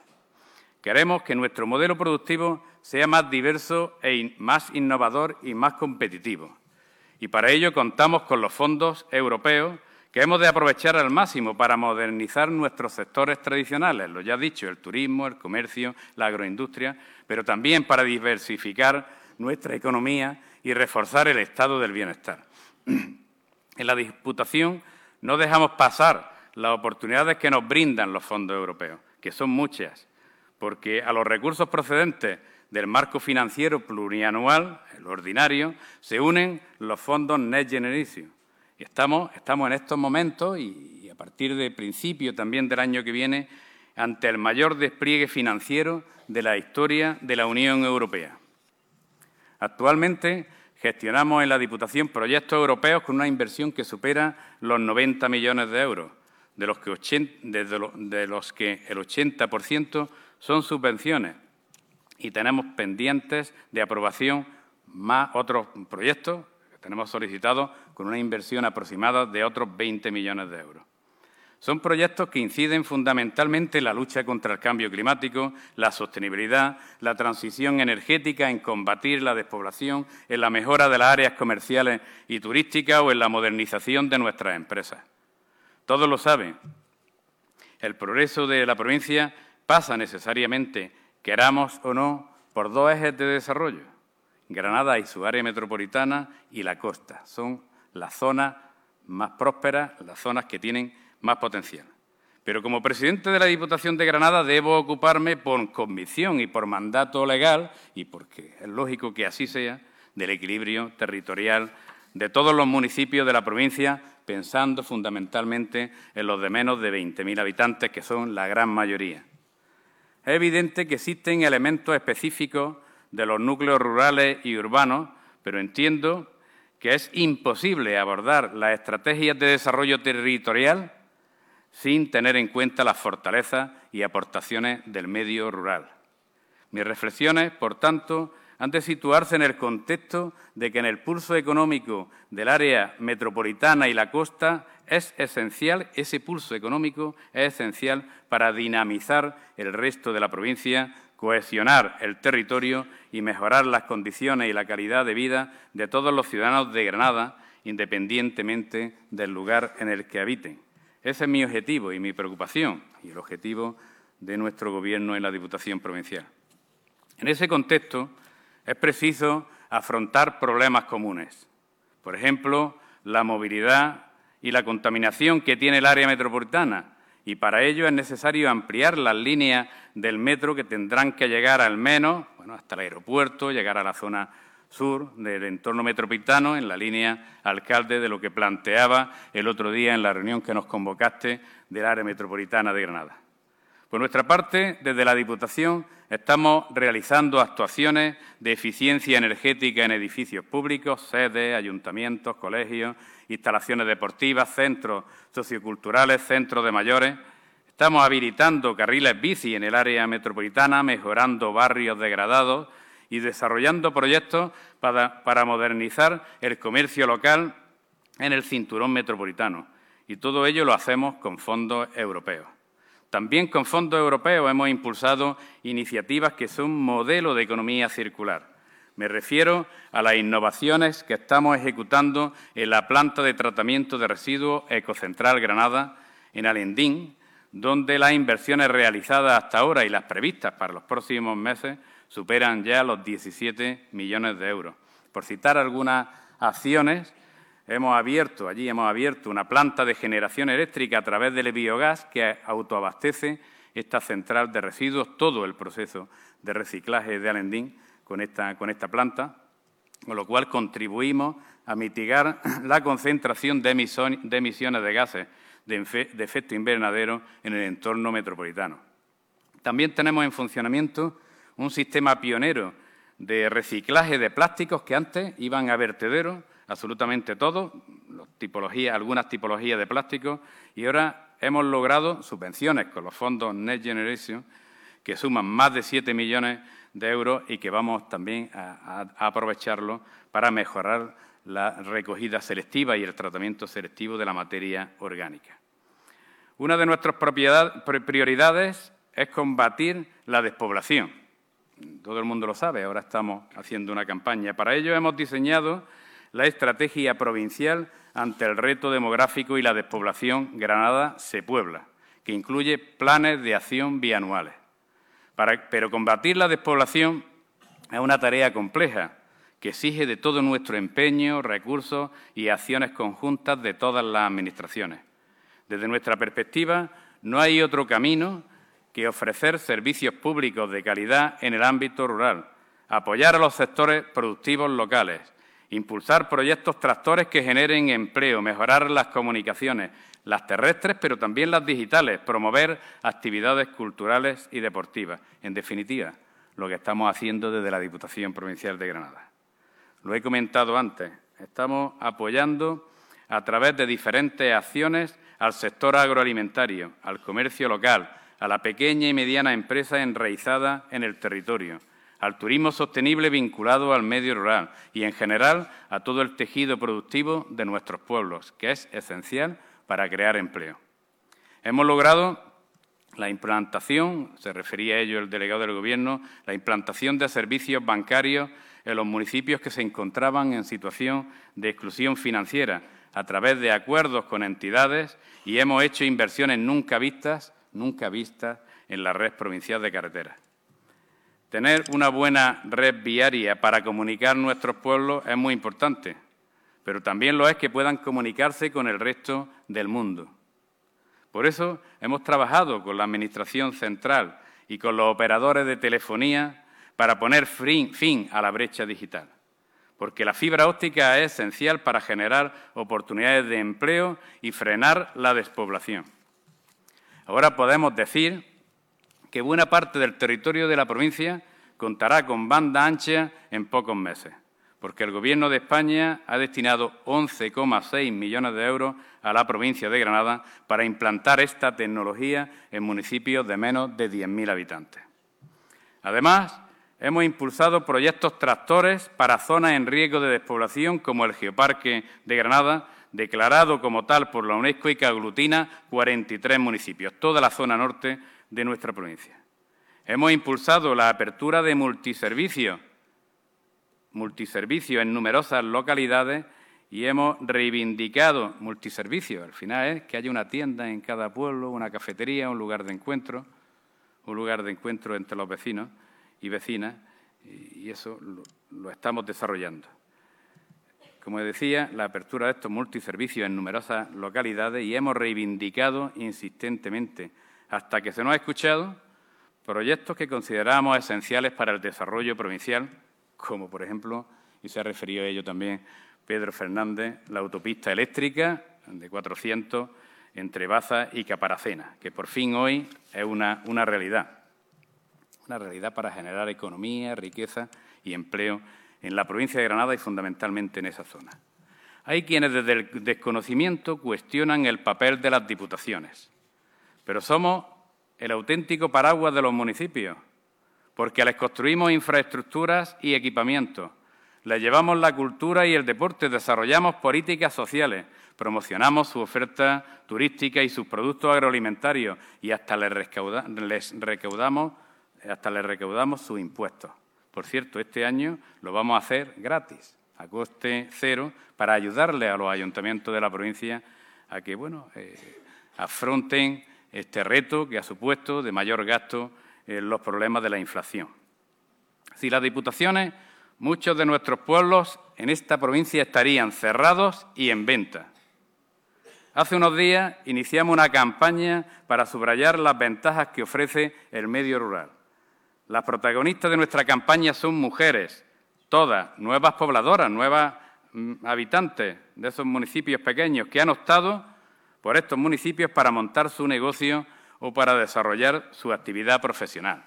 Queremos que nuestro modelo productivo sea más diverso e más innovador y más competitivo. Y para ello contamos con los fondos europeos que hemos de aprovechar al máximo para modernizar nuestros sectores tradicionales, lo ya dicho, el turismo, el comercio, la agroindustria, pero también para diversificar nuestra economía y reforzar el estado del bienestar. (clears throat) En la Diputación no dejamos pasar las oportunidades que nos brindan los fondos europeos, que son muchas, porque a los recursos procedentes del marco financiero plurianual, el ordinario, se unen los fondos Next Generation. Estamos, en estos momentos, y, y a partir de principio también del año que viene, ante el mayor despliegue financiero de la historia de la Unión Europea. Actualmente gestionamos en la Diputación proyectos europeos con una inversión que supera los 90 millones de euros, de los que, de los que el 80% son subvenciones y tenemos pendientes de aprobación más otros proyectos que tenemos solicitados con una inversión aproximada de otros 20 millones de euros. Son proyectos que inciden fundamentalmente en la lucha contra el cambio climático, la sostenibilidad, la transición energética, en combatir la despoblación, en la mejora de las áreas comerciales y turísticas o en la modernización de nuestras empresas. Todos lo saben. El progreso de la provincia pasa necesariamente, queramos o no, por dos ejes de desarrollo. Granada y su área metropolitana y la costa. Son las zonas más prósperas, las zonas que tienen más potencial. Pero como presidente de la Diputación de Granada debo ocuparme por convicción y por mandato legal, y porque es lógico que así sea, del equilibrio territorial de todos los municipios de la provincia, pensando fundamentalmente en los de menos de 20.000 habitantes, que son la gran mayoría. Es evidente que existen elementos específicos de los núcleos rurales y urbanos, pero entiendo que es imposible abordar las estrategias de desarrollo territorial sin tener en cuenta las fortalezas y aportaciones del medio rural. Mis reflexiones, por tanto, han de situarse en el contexto de que en el pulso económico del área metropolitana y la costa es esencial, ese pulso económico es esencial para dinamizar el resto de la provincia, cohesionar el territorio y mejorar las condiciones y la calidad de vida de todos los ciudadanos de Granada, independientemente del lugar en el que habiten. Ese es mi objetivo y mi preocupación y el objetivo de nuestro Gobierno en la Diputación Provincial. En ese contexto es preciso afrontar problemas comunes. Por ejemplo, la movilidad y la contaminación que tiene el área metropolitana. Y para ello es necesario ampliar las líneas del metro que tendrán que llegar al menos hasta el aeropuerto, llegar a la zona sur del entorno metropolitano, en la línea alcalde de lo que planteaba el otro día en la reunión que nos convocaste del área metropolitana de Granada. Por nuestra parte, desde la Diputación estamos realizando actuaciones de eficiencia energética en edificios públicos, sedes, ayuntamientos, colegios, instalaciones deportivas, centros socioculturales, centros de mayores. Estamos habilitando carriles bici en el área metropolitana, mejorando barrios degradados y desarrollando proyectos para, modernizar el comercio local en el cinturón metropolitano. Y todo ello lo hacemos con fondos europeos. También con fondos europeos hemos impulsado iniciativas que son modelo de economía circular. Me refiero a las innovaciones que estamos ejecutando en la planta de tratamiento de residuos Ecocentral Granada, en Alendín, donde las inversiones realizadas hasta ahora y las previstas para los próximos meses superan ya los 17 millones de euros. Por citar algunas acciones, hemos abierto, allí hemos abierto una planta de generación eléctrica a través del biogás que autoabastece esta central de residuos, todo el proceso de reciclaje de Alendín con esta, con esta planta, con lo cual contribuimos a mitigar (laughs) la concentración de, emisiones de gases de efecto invernadero en el entorno metropolitano. También tenemos en funcionamiento un sistema pionero de reciclaje de plásticos que antes iban a vertederos, absolutamente todos, algunas tipologías de plásticos, y ahora hemos logrado subvenciones con los fondos Next Generation que suman más de 7 millones de euros y que vamos también a, aprovecharlo para mejorar la recogida selectiva y el tratamiento selectivo de la materia orgánica. Una de nuestras prioridades es combatir la despoblación. Todo el mundo lo sabe, ahora estamos haciendo una campaña. Para ello hemos diseñado la estrategia provincial ante el reto demográfico y la despoblación Granada se puebla, que incluye planes de acción bianuales pero combatir la despoblación es una tarea compleja que exige de todo nuestro empeño, recursos y acciones conjuntas de todas las administraciones. Desde nuestra perspectiva, no hay otro camino que ofrecer servicios públicos de calidad en el ámbito rural, apoyar a los sectores productivos locales, impulsar proyectos tractores que generen empleo, mejorar las comunicaciones, las terrestres, pero también las digitales, promover actividades culturales y deportivas. En definitiva, lo que estamos haciendo desde la Diputación Provincial de Granada. Lo he comentado antes, estamos apoyando a través de diferentes acciones al sector agroalimentario, al comercio local, a la pequeña y mediana empresa enraizada en el territorio, al turismo sostenible vinculado al medio rural y, en general, a todo el tejido productivo de nuestros pueblos, que es esencial para crear empleo. Hemos logrado la implantación, se refería a ello el delegado del Gobierno, la implantación de servicios bancarios en los municipios que se encontraban en situación de exclusión financiera a través de acuerdos con entidades y hemos hecho inversiones nunca vistas, nunca vistas en la red provincial de carreteras. Tener una buena red viaria para comunicar nuestros pueblos es muy importante pero también lo es que puedan comunicarse con el resto del mundo. Por eso hemos trabajado con la Administración Central y con los operadores de telefonía para poner fin a la brecha digital, porque la fibra óptica es esencial para generar oportunidades de empleo y frenar la despoblación. Ahora podemos decir que buena parte del territorio de la provincia contará con banda ancha en pocos meses porque el Gobierno de España ha destinado 11,6 millones de euros a la provincia de Granada para implantar esta tecnología en municipios de menos de 10.000 habitantes. Además, hemos impulsado proyectos tractores para zonas en riesgo de despoblación, como el Geoparque de Granada, declarado como tal por la UNESCO y que aglutina 43 municipios, toda la zona norte de nuestra provincia. Hemos impulsado la apertura de multiservicios multiservicio en numerosas localidades y hemos reivindicado multiservicio. Al final es que haya una tienda en cada pueblo, una cafetería, un lugar de encuentro, un lugar de encuentro entre los vecinos y vecinas, y eso lo, estamos desarrollando. Como decía, la apertura de estos multiservicios en numerosas localidades y hemos reivindicado insistentemente, hasta que se nos ha escuchado, proyectos que consideramos esenciales para el desarrollo provincial como por ejemplo, y se ha referido a ello también Pedro Fernández, la autopista eléctrica de 400 entre Baza y Caparacena, que por fin hoy es una, una realidad. Una realidad para generar economía, riqueza y empleo en la provincia de Granada y fundamentalmente en esa zona. Hay quienes desde el desconocimiento cuestionan el papel de las diputaciones, pero somos el auténtico paraguas de los municipios porque les construimos infraestructuras y equipamientos, les llevamos la cultura y el deporte, desarrollamos políticas sociales, promocionamos su oferta turística y sus productos agroalimentarios y hasta les, recaudamos, hasta les recaudamos sus impuestos. Por cierto, este año lo vamos a hacer gratis, a coste cero, para ayudarle a los ayuntamientos de la provincia a que bueno, eh, afronten este reto que ha supuesto de mayor gasto eh, los problemas de la inflación. Si las diputaciones, muchos de nuestros pueblos en esta provincia estarían cerrados y en venta. Hace unos días iniciamos una campaña para subrayar las ventajas que ofrece el medio rural. Las protagonistas de nuestra campaña son mujeres, todas, nuevas pobladoras, nuevas mm, habitantes de esos municipios pequeños que han optado por estos municipios para montar su negocio o para desarrollar su actividad profesional.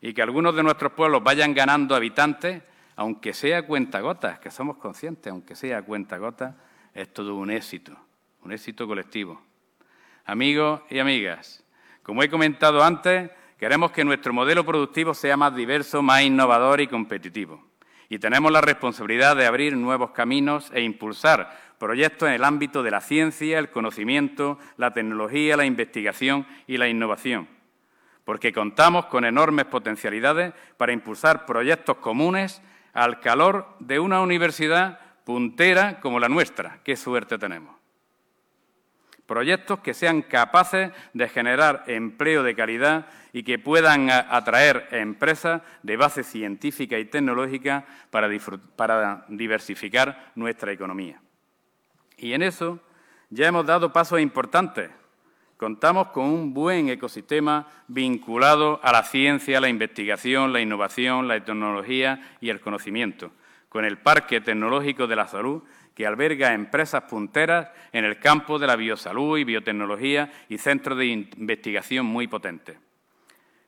Y que algunos de nuestros pueblos vayan ganando habitantes, aunque sea cuentagotas, que somos conscientes, aunque sea cuentagotas, es todo un éxito, un éxito colectivo. amigos y amigas, como he comentado antes, queremos que nuestro modelo productivo sea más diverso, más innovador y competitivo. Y tenemos la responsabilidad de abrir nuevos caminos e impulsar proyectos en el ámbito de la ciencia, el conocimiento, la tecnología, la investigación y la innovación, porque contamos con enormes potencialidades para impulsar proyectos comunes al calor de una universidad puntera como la nuestra. Qué suerte tenemos. Proyectos que sean capaces de generar empleo de calidad y que puedan atraer empresas de base científica y tecnológica para, diversificar nuestra economía. Y en eso ya hemos dado pasos importantes. Contamos con un buen ecosistema vinculado a la ciencia, la investigación, la innovación, la tecnología y el conocimiento, con el Parque Tecnológico de la Salud, que alberga empresas punteras en el campo de la biosalud y biotecnología y centros de investigación muy potentes.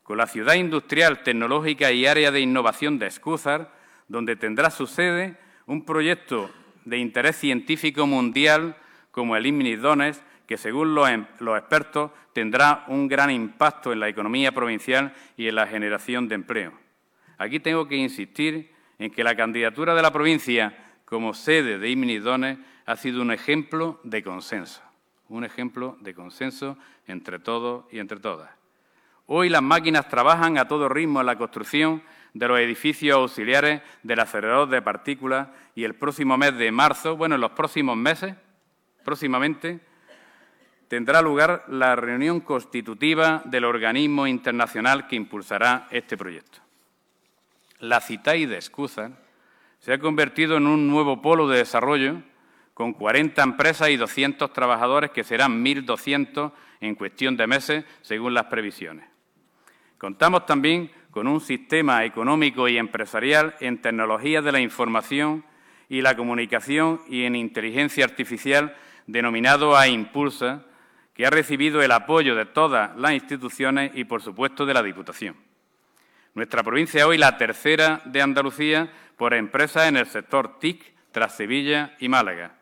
Con la ciudad industrial, tecnológica y área de innovación de Escúzar, donde tendrá su sede un proyecto de interés científico mundial como el IMNIDONES, que según em, los, expertos tendrá un gran impacto en la economía provincial y en la generación de empleo. Aquí tengo que insistir en que la candidatura de la provincia como sede de IMNIDONES ha sido un ejemplo de consenso, un ejemplo de consenso entre todos y entre todas. Hoy las máquinas trabajan a todo ritmo en la construcción de los edificios auxiliares del acelerador de partículas y el próximo mes de marzo, bueno, en los próximos meses, próximamente, tendrá lugar la reunión constitutiva del organismo internacional que impulsará este proyecto. La CITAI de Escúzar se ha convertido en un nuevo polo de desarrollo con 40 empresas y 200 trabajadores que serán 1.200 en cuestión de meses, según las previsiones. Contamos también con un sistema económico y empresarial en tecnologías de la información y la comunicación y en inteligencia artificial denominado AImpulsa, que ha recibido el apoyo de todas las instituciones y, por supuesto, de la Diputación. Nuestra provincia es hoy la tercera de Andalucía por empresas en el sector TIC, tras Sevilla y Málaga.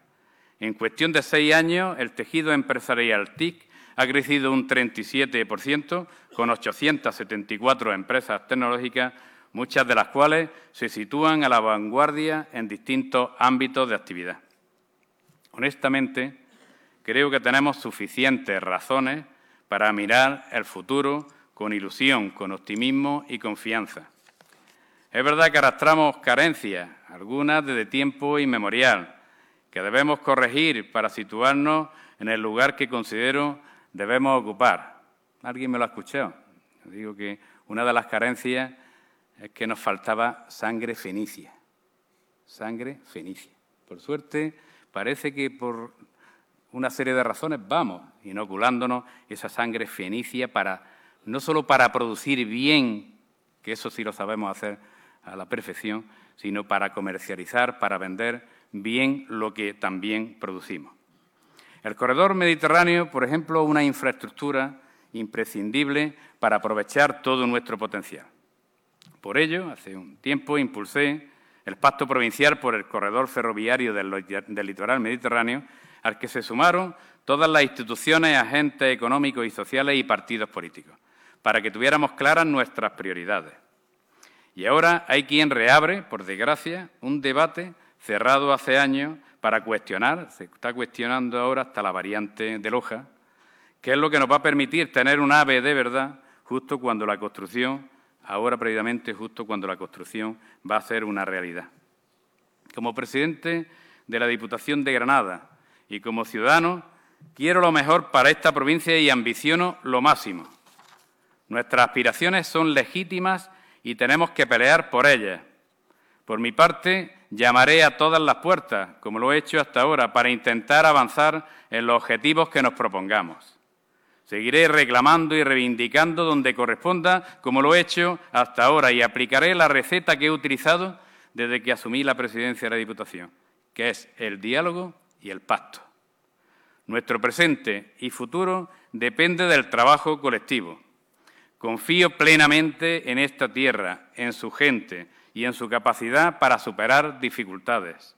En cuestión de seis años, el tejido empresarial TIC ha crecido un 37%, con 874 empresas tecnológicas, muchas de las cuales se sitúan a la vanguardia en distintos ámbitos de actividad. Honestamente, creo que tenemos suficientes razones para mirar el futuro con ilusión, con optimismo y confianza. Es verdad que arrastramos carencias, algunas desde tiempo inmemorial, que debemos corregir para situarnos en el lugar que considero debemos ocupar. ¿Alguien me lo ha escuchado? Digo que una de las carencias es que nos faltaba sangre fenicia. Sangre fenicia. Por suerte, parece que por una serie de razones vamos inoculándonos esa sangre fenicia para no solo para producir bien, que eso sí lo sabemos hacer a la perfección, sino para comercializar, para vender bien lo que también producimos. El corredor mediterráneo, por ejemplo, una infraestructura imprescindible para aprovechar todo nuestro potencial. Por ello, hace un tiempo impulsé el Pacto Provincial por el Corredor Ferroviario del, Litoral Mediterráneo, al que se sumaron todas las instituciones, agentes económicos y sociales y partidos políticos, para que tuviéramos claras nuestras prioridades. Y ahora hay quien reabre, por desgracia, un debate cerrado hace años para cuestionar, se está cuestionando ahora hasta la variante de Loja, que es lo que nos va a permitir tener un AVE de verdad justo cuando la construcción, ahora previamente justo cuando la construcción va a ser una realidad. Como presidente de la Diputación de Granada y como ciudadano, quiero lo mejor para esta provincia y ambiciono lo máximo. Nuestras aspiraciones son legítimas y tenemos que pelear por ellas. Por mi parte, llamaré a todas las puertas, como lo he hecho hasta ahora, para intentar avanzar en los objetivos que nos propongamos. Seguiré reclamando y reivindicando donde corresponda, como lo he hecho hasta ahora, y aplicaré la receta que he utilizado desde que asumí la presidencia de la Diputación, que es el diálogo y el pacto. Nuestro presente y futuro depende del trabajo colectivo. Confío plenamente en esta tierra, en su gente, y en su capacidad para superar dificultades.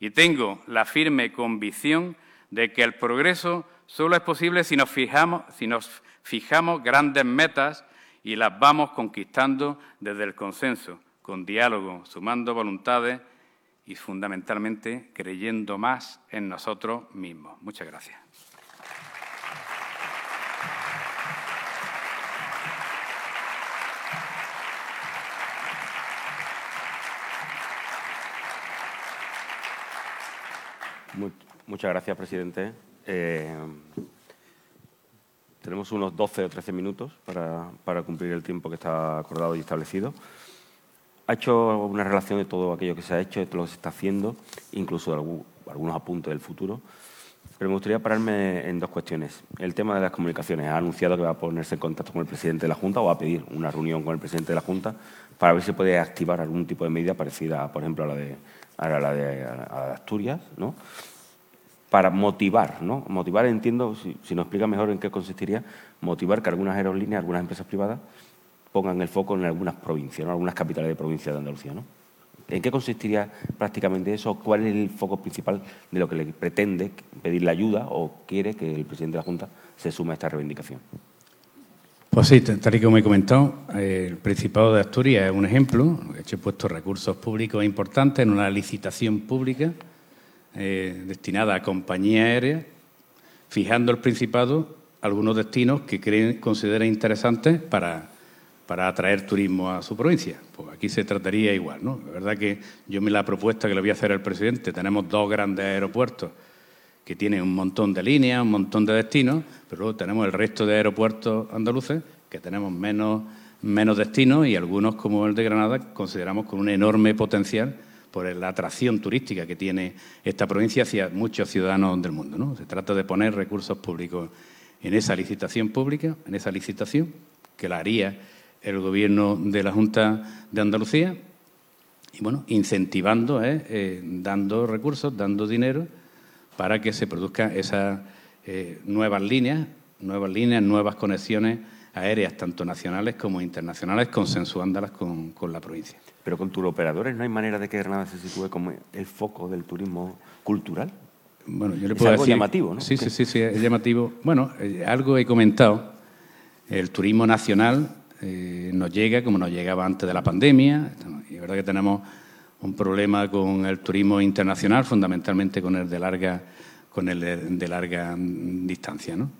Y tengo la firme convicción de que el progreso solo es posible si nos fijamos, si nos fijamos grandes metas y las vamos conquistando desde el consenso, con diálogo, sumando voluntades y fundamentalmente creyendo más en nosotros mismos. Muchas gracias. Muchas gracias, presidente. Eh, tenemos unos 12 o 13 minutos para, cumplir el tiempo que está acordado y establecido. Ha hecho una relación de todo aquello que se ha hecho, de todo lo que se está haciendo, incluso algunos apuntes del futuro. Pero me gustaría pararme en dos cuestiones. El tema de las comunicaciones. Ha anunciado que va a ponerse en contacto con el presidente de la Junta o va a pedir una reunión con el presidente de la Junta para ver si puede activar algún tipo de medida parecida, por ejemplo, a la de, a la de Asturias, ¿no? para motivar, ¿no? Motivar, entiendo, si, nos explica mejor en qué consistiría, motivar que algunas aerolíneas, algunas empresas privadas pongan el foco en algunas provincias, en algunas capitales de provincia de Andalucía, ¿no? ¿En qué consistiría prácticamente eso? ¿Cuál es el foco principal de lo que le pretende pedirle ayuda o quiere que el presidente de la Junta se sume a esta reivindicación? Pues sí, tal y como he comentado, el Principado de Asturias es un ejemplo. He puesto recursos públicos importantes en una licitación pública eh, destinada a compañías aéreas, fijando el Principado algunos destinos que creen, considera interesantes para, para atraer turismo a su provincia. Pues aquí se trataría igual, ¿no? La verdad que yo me la propuesta que le voy a hacer al presidente, tenemos dos grandes aeropuertos que tienen un montón de líneas, un montón de destinos, pero luego tenemos el resto de aeropuertos andaluces que tenemos menos, menos destinos y algunos, como el de Granada, consideramos con un enorme potencial por la atracción turística que tiene esta provincia hacia muchos ciudadanos del mundo. Se trata de poner recursos públicos en esa licitación pública, en esa licitación, que la haría el Gobierno de la Junta de Andalucía, y bueno, incentivando, ¿eh? Eh, dando recursos, dando dinero para que se produzcan esas eh, nuevas líneas, nuevas líneas, nuevas conexiones aéreas, tanto nacionales como internacionales, consensuándolas con, con la provincia. Pero con operadores no hay manera de que Granada se sitúe como el foco del turismo cultural. Bueno, yo le puedo es algo llamativo, ¿no? Sí, sí, sí, sí, es llamativo. Bueno, eh, algo he comentado. El turismo nacional eh, nos llega como nos llegaba antes de la pandemia. Y es verdad que tenemos un problema con el turismo internacional, fundamentalmente con el de larga, con el de, larga distancia, ¿no?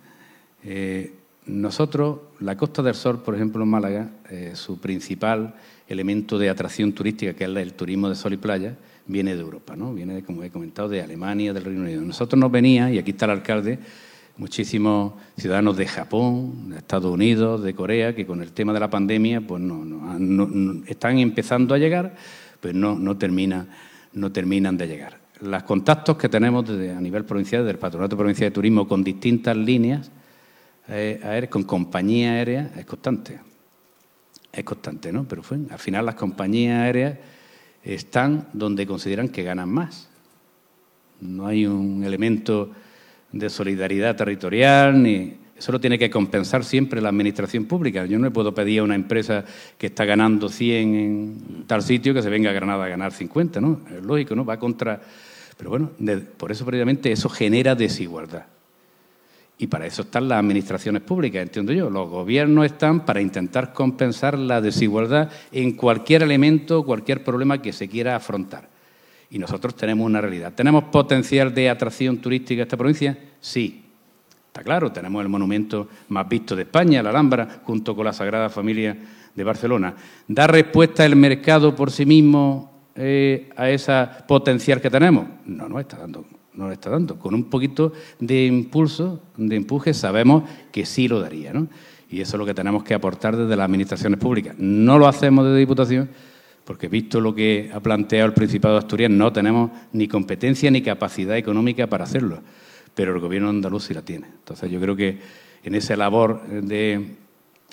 Eh, nosotros, la Costa del Sol, por ejemplo, en Málaga, eh, su principal elemento de atracción turística, que es el turismo de sol y playa, viene de Europa, ¿no? Viene, como he comentado, de Alemania, del Reino Unido. Nosotros nos venía, y aquí está el alcalde, muchísimos ciudadanos de Japón, de Estados Unidos, de Corea, que con el tema de la pandemia, pues no, están empezando a llegar, pues no, no, termina, no terminan de llegar. Los contactos que tenemos desde, a nivel provincial, del Patronato Provincial de Turismo, con distintas líneas, eh, con compañía aérea es constante. Es constante, ¿no? Pero fue, al final las compañías aéreas están donde consideran que ganan más. No hay un elemento de solidaridad territorial ni eso lo tiene que compensar siempre la administración pública. Yo no le puedo pedir a una empresa que está ganando 100 en tal sitio que se venga a Granada a ganar 50, ¿no? Es lógico, ¿no? Va contra... Pero bueno, por eso precisamente eso genera desigualdad. Y para eso están las administraciones públicas, entiendo yo. Los gobiernos están para intentar compensar la desigualdad en cualquier elemento, cualquier problema que se quiera afrontar. Y nosotros tenemos una realidad. ¿Tenemos potencial de atracción turística a esta provincia? Sí. Está claro, tenemos el monumento más visto de España, la Alhambra, junto con la Sagrada Familia de Barcelona. ¿Da respuesta el mercado por sí mismo eh, a ese potencial que tenemos? No, no está dando no está dando. Con un poquito de impulso, de empuje, sabemos que sí lo daría. ¿no? Y eso es lo que tenemos que aportar desde las administraciones públicas. No lo hacemos desde Diputación, porque visto lo que ha planteado el Principado de Asturias, no tenemos ni competencia ni capacidad económica para hacerlo. Pero el Gobierno andaluz sí la tiene. Entonces yo creo que en esa labor de,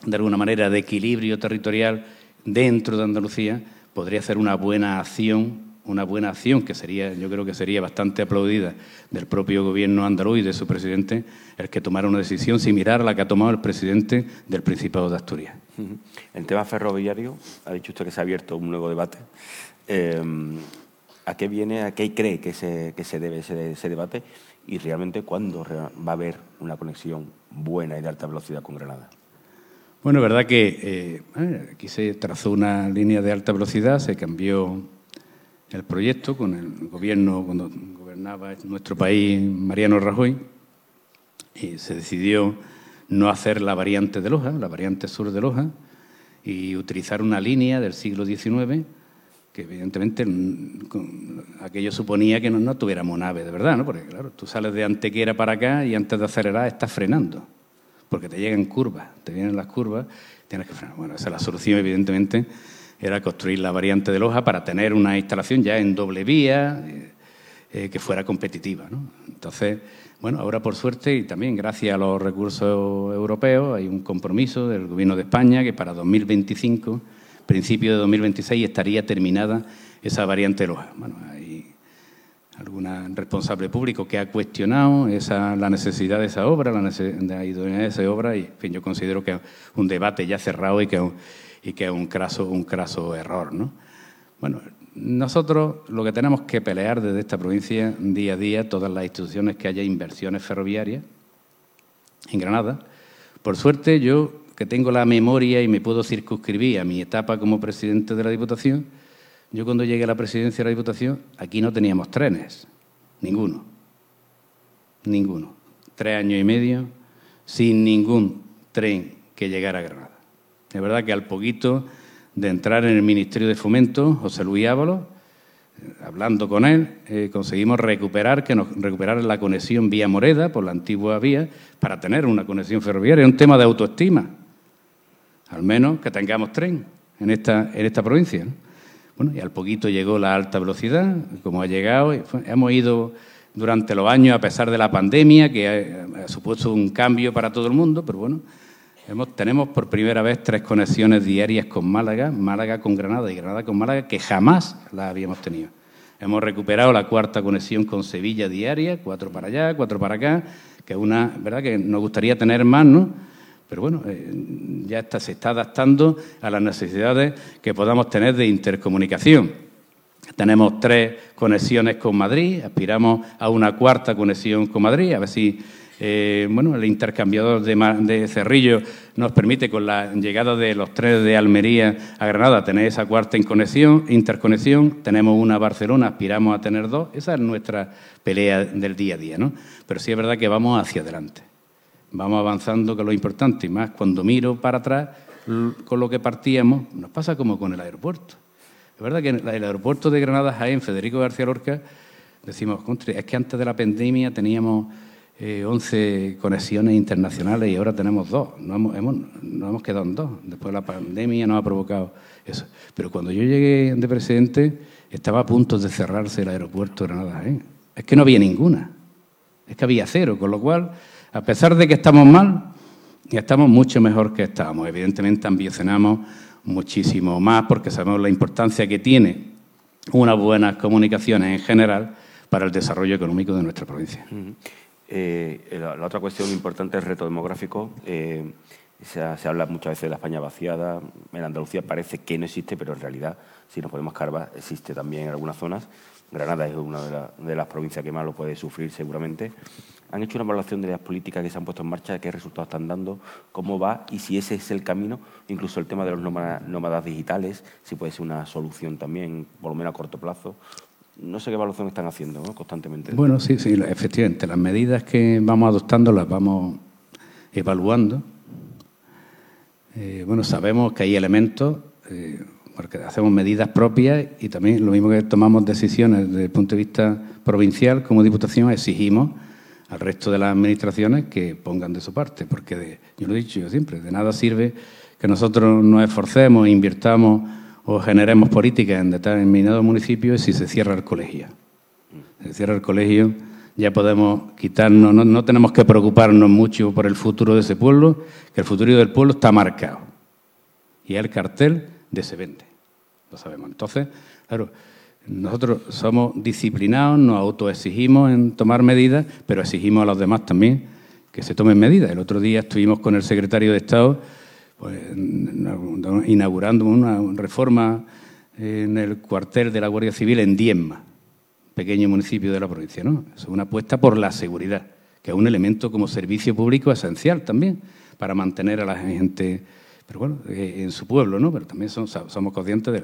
de alguna manera, de equilibrio territorial dentro de Andalucía, podría ser una buena acción una buena acción que sería, yo creo que sería bastante aplaudida del propio gobierno andaluz y de su presidente, el que tomara una decisión similar a la que ha tomado el presidente del Principado de Asturias. En tema ferroviario, ha dicho usted que se ha abierto un nuevo debate. Eh, ¿A qué viene, a qué cree que se, debe ese, debate? Y realmente cuándo va a haber una conexión buena y de alta velocidad con Granada. Bueno, verdad que eh, aquí se trazó una línea de alta velocidad, se cambió el proyecto con el gobierno, cuando gobernaba nuestro país Mariano Rajoy, y se decidió no hacer la variante de Loja, la variante sur de Loja, y utilizar una línea del siglo XIX que evidentemente aquello suponía que no, tuviéramos nave de verdad, ¿no? Porque claro, tú sales de Antequera para acá y antes de acelerar estás frenando, porque te llegan curvas, te vienen las curvas, tienes que frenar. Bueno, esa es la solución, evidentemente, era construir la variante de Loja para tener una instalación ya en doble vía eh, eh, que fuera competitiva, ¿no? Entonces, bueno, ahora por suerte y también gracias a los recursos europeos hay un compromiso del Gobierno de España que para 2025 principio de 2026 estaría terminada esa variante Loja. Bueno, hay algún responsable público que ha cuestionado esa, la necesidad de esa obra, la, idoneidad de esa obra, y en fin, yo considero que es un debate ya cerrado y que, y que es un craso, un craso error. ¿no? Bueno, nosotros lo que tenemos que pelear desde esta provincia día a día, todas las instituciones que haya inversiones ferroviarias en Granada. Por suerte, yo que tengo la memoria y me puedo circunscribir a mi etapa como presidente de la Diputación, yo cuando llegué a la presidencia de la Diputación, aquí no teníamos trenes, ninguno, ninguno. Tres años y medio sin ningún tren que llegara a Granada. Es verdad que al poquito de entrar en el Ministerio de Fomento, José Luis Ábalos, hablando con él, eh, conseguimos recuperar, que nos recuperar la conexión vía Moreda, por la antigua vía, para tener una conexión ferroviaria. Es un tema de autoestima al menos que tengamos tren en esta, en esta provincia. Bueno, y al poquito llegó la alta velocidad, como ha llegado, hemos ido durante los años, a pesar de la pandemia, que ha, supuesto un cambio para todo el mundo, pero bueno, tenemos por primera vez tres conexiones diarias con Málaga, Málaga con Granada y Granada con Málaga, que jamás las habíamos tenido. Hemos recuperado la cuarta conexión con Sevilla diaria, cuatro para allá, cuatro para acá, que es una, ¿verdad?, que nos gustaría tener más, ¿no? Pero bueno, eh, ya está, se está adaptando a las necesidades que podamos tener de intercomunicación. Tenemos tres conexiones con Madrid, aspiramos a una cuarta conexión con Madrid, a ver si eh, bueno, el intercambiador de, Cerrillo nos permite, con la llegada de los tres de Almería a Granada, tener esa cuarta interconexión. Tenemos una Barcelona, aspiramos a tener dos. Esa es nuestra pelea del día a día, ¿no? Pero sí es verdad que vamos hacia adelante vamos avanzando, que es lo importante, y más cuando miro para atrás con lo que partíamos, nos pasa como con el aeropuerto. Es verdad que el aeropuerto de Granada, Jaén, Federico García Lorca, decimos, es que antes de la pandemia teníamos 11 eh, conexiones internacionales y ahora tenemos dos. Nos hemos, nos hemos quedado en dos. Después de la pandemia nos ha provocado eso. Pero cuando yo llegué de presidente, estaba a punto de cerrarse el aeropuerto de Granada. Jaén. Es que no había ninguna. Es que había cero, con lo cual a pesar de que estamos mal, estamos mucho mejor que estábamos. Evidentemente ambicionamos muchísimo más porque sabemos la importancia que tiene unas buenas comunicaciones en general para el desarrollo económico de nuestra provincia. Eh, la, otra cuestión importante es el reto demográfico. Eh, se, habla muchas veces de la España vaciada. En Andalucía parece que no existe, pero en realidad, si nos podemos carvar, existe también en algunas zonas. Granada es una de las provincias que más lo puede sufrir seguramente han hecho una evaluación de las políticas que se han puesto en marcha, qué resultados están dando, cómo va y si ese es el camino, incluso el tema de los nómadas, digitales, si puede ser una solución también, por lo menos a corto plazo. No sé qué evaluación están haciendo constantemente. Bueno, sí, sí, efectivamente. Las medidas que vamos adoptando las vamos evaluando. Eh, bueno, sabemos que hay elementos, eh, porque hacemos medidas propias y también lo mismo que tomamos decisiones desde el punto de vista provincial, como Diputación exigimos al resto de las administraciones que pongan de su parte, porque yo lo he dicho yo siempre, de nada sirve que nosotros nos esforcemos, invirtamos o generemos políticas en determinados municipios si se cierra el colegio. Si se cierra el colegio, ya podemos quitarnos, no, tenemos que preocuparnos mucho por el futuro de ese pueblo, que el futuro del pueblo está marcado. Y el cartel de se vende. Lo sabemos. Entonces, claro, nosotros somos disciplinados, nos autoexigimos en tomar medidas, pero exigimos a los demás también que se tomen medidas. El otro día estuvimos con el secretario de Estado pues, inaugurando una reforma en el cuartel de la Guardia Civil en Diezma. pequeños municipios de la provincia, no. Es una apuesta por la seguridad, que es un elemento como servicio público esencial también para mantener a la gente pero bueno, eh, en su pueblo, ¿no? Pero también somos, conscientes de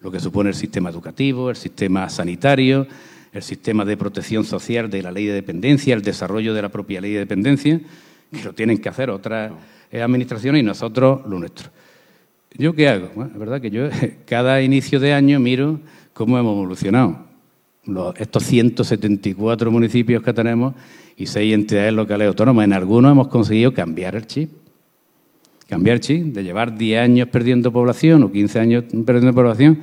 lo que supone el sistema educativo, el sistema sanitario, el sistema de protección social de la ley de dependencia, el desarrollo de la propia ley de dependencia, que lo tienen que hacer otras eh, administraciones y nosotros lo nuestro. ¿Yo qué hago? Bueno, es verdad que yo (laughs) cada inicio de año miro cómo hemos evolucionado. estos 174 municipios que tenemos y seis entidades locales autónomas, en algunos hemos conseguido cambiar el chip cambiar chip, de llevar 10 años perdiendo población o 15 años perdiendo población,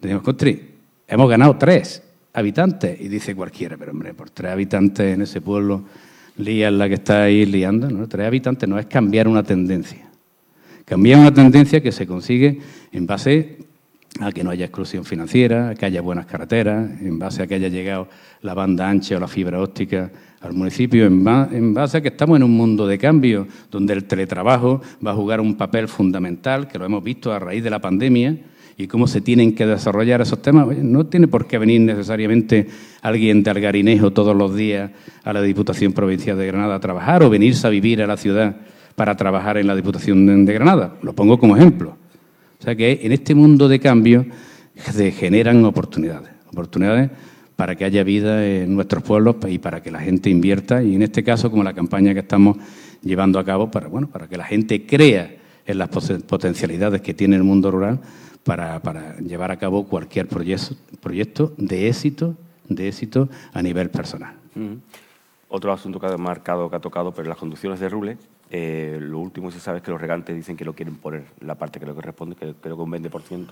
decimos, Contri, hemos ganado 3 habitantes. Y dice cualquiera, pero hombre, por 3 habitantes en ese pueblo, lías la que está ahí liando, ¿no? 3 habitantes no es cambiar una tendencia. Cambiar una tendencia que se consigue en base a que no haya exclusión financiera, a que haya buenas carreteras, en base a que haya llegado la banda ancha o la fibra óptica al municipio, en, base a que estamos en un mundo de cambio, donde el teletrabajo va a jugar un papel fundamental, que lo hemos visto a raíz de la pandemia, y cómo se tienen que desarrollar esos temas. No tiene por qué venir necesariamente alguien de Algarinejo todos los días a la Diputación Provincial de Granada a trabajar o venirse a vivir a la ciudad para trabajar en la Diputación de Granada. Lo pongo como ejemplo. O sea que en este mundo de cambio se generan oportunidades. Oportunidades para que haya vida en nuestros pueblos y para que la gente invierta y en este caso como la campaña que estamos llevando a cabo para bueno para que la gente crea en las potencialidades que tiene el mundo rural para, llevar a cabo cualquier proyecto, proyecto de éxito de éxito a nivel personal. Otro asunto que ha marcado, que ha tocado, pero las conducciones de Rule, eh, lo último que se sabe es que los regantes dicen que lo quieren poner la parte que le corresponde, que creo que un 20%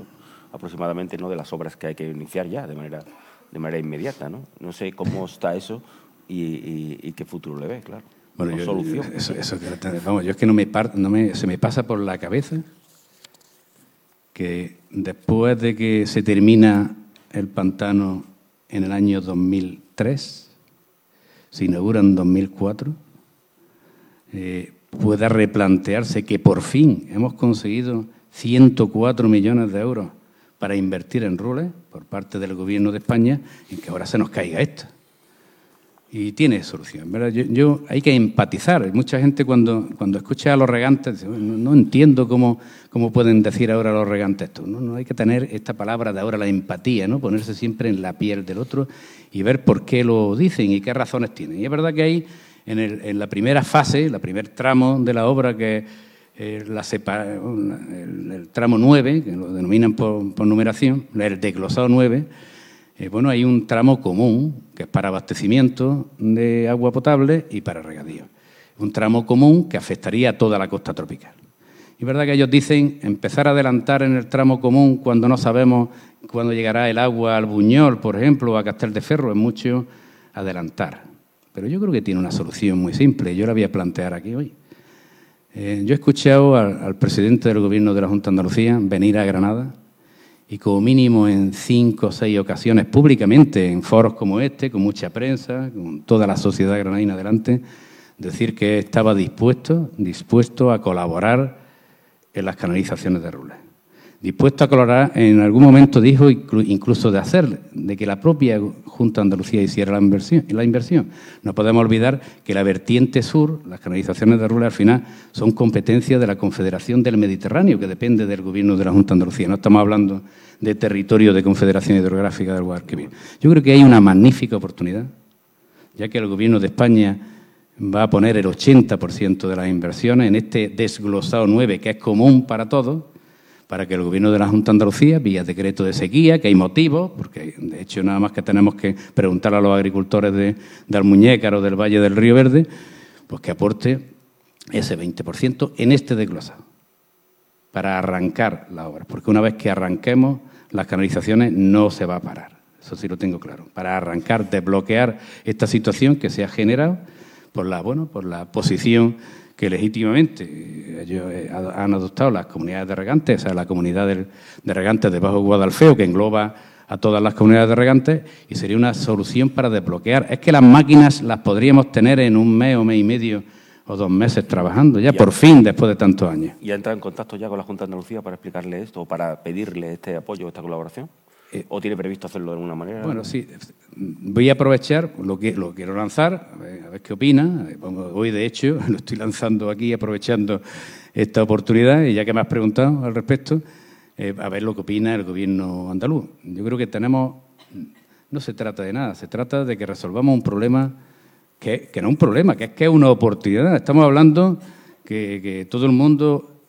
aproximadamente no de las obras que hay que iniciar ya de manera de manera inmediata, ¿no? No sé cómo está eso y, qué futuro le ve, claro. Bueno, yo, solución. Eso, vamos, yo es que no me, no me, se me pasa por la cabeza que después de que se termina el pantano en el año 2003, se inaugura en 2004, eh, pueda replantearse que por fin hemos conseguido 104 millones de euros para invertir en rules por parte del Gobierno de España en que ahora se nos caiga esto. Y tiene solución. Yo, hay que empatizar. Mucha gente cuando, cuando escucha a los regantes dice, no, entiendo cómo, cómo pueden decir ahora los regantes esto. ¿no? no hay que tener esta palabra de ahora, la empatía, ¿no? ponerse siempre en la piel del otro y ver por qué lo dicen y qué razones tienen. Y es verdad que hay en, el, la primera fase, la primer tramo de la obra que eh, el, tramo 9, que lo denominan por, numeración, el desglosado 9, eh, bueno, hay un tramo común que es para abastecimiento de agua potable y para regadío. Un tramo común que afectaría a toda la costa tropical. Y verdad que ellos dicen empezar a adelantar en el tramo común cuando no sabemos cuándo llegará el agua al Buñol, por ejemplo, o a Castel de Ferro, es mucho adelantar. Pero yo creo que tiene una solución muy simple. Yo la voy a plantear aquí hoy. Eh, yo he escuchado al, presidente del Gobierno de la Junta de Andalucía venir a Granada y como mínimo en cinco o seis ocasiones públicamente, en foros como este, con mucha prensa, con toda la sociedad granadina delante, decir que estaba dispuesto, dispuesto a colaborar en las canalizaciones de Rules dispuesto a colaborar, en algún momento dijo incluso de hacer, de que la propia Junta de Andalucía hiciera la inversión, la inversión. No podemos olvidar que la vertiente sur, las canalizaciones de Rula, al final son competencia de la Confederación del Mediterráneo, que depende del gobierno de la Junta de Andalucía. No estamos hablando de territorio de Confederación Hidrográfica del Guadalquivir. Yo creo que hay una magnífica oportunidad, ya que el gobierno de España va a poner el 80% de las inversiones en este desglosado 9, que es común para todos, para que el Gobierno de la Junta de Andalucía, vía decreto de sequía, que hay motivos, porque de hecho nada más que tenemos que preguntar a los agricultores de, de Almuñécar del Valle del Río Verde, pues que aporte ese 20% en este desglosado, para arrancar la obra, porque una vez que arranquemos las canalizaciones no se va a parar, eso sí lo tengo claro, para arrancar, desbloquear esta situación que se ha generado por la, bueno, por la posición que legítimamente ellos eh, han adoptado las comunidades de regantes, o sea, la comunidad de regantes de Bajo Guadalfeo, que engloba a todas las comunidades de regantes, y sería una solución para desbloquear. Es que las máquinas las podríamos tener en un mes o mes y medio o dos meses trabajando, ya, por fin, después de tantos años. ¿Y ha entrado en contacto ya con la Junta de Andalucía para explicarle esto o para pedirle este apoyo, esta colaboración? ¿O tiene previsto hacerlo de alguna manera? Bueno, sí. Voy a aprovechar, lo, que, lo quiero lanzar, a ver, qué opina. Hoy, de hecho, (laughs) lo estoy lanzando aquí, aprovechando esta oportunidad, y ya que me has preguntado al respecto, eh, a ver lo que opina el gobierno andaluz. Yo creo que tenemos, no se trata de nada, se trata de que resolvamos un problema que, no es un problema, que es que es una oportunidad. Estamos hablando que, que todo el mundo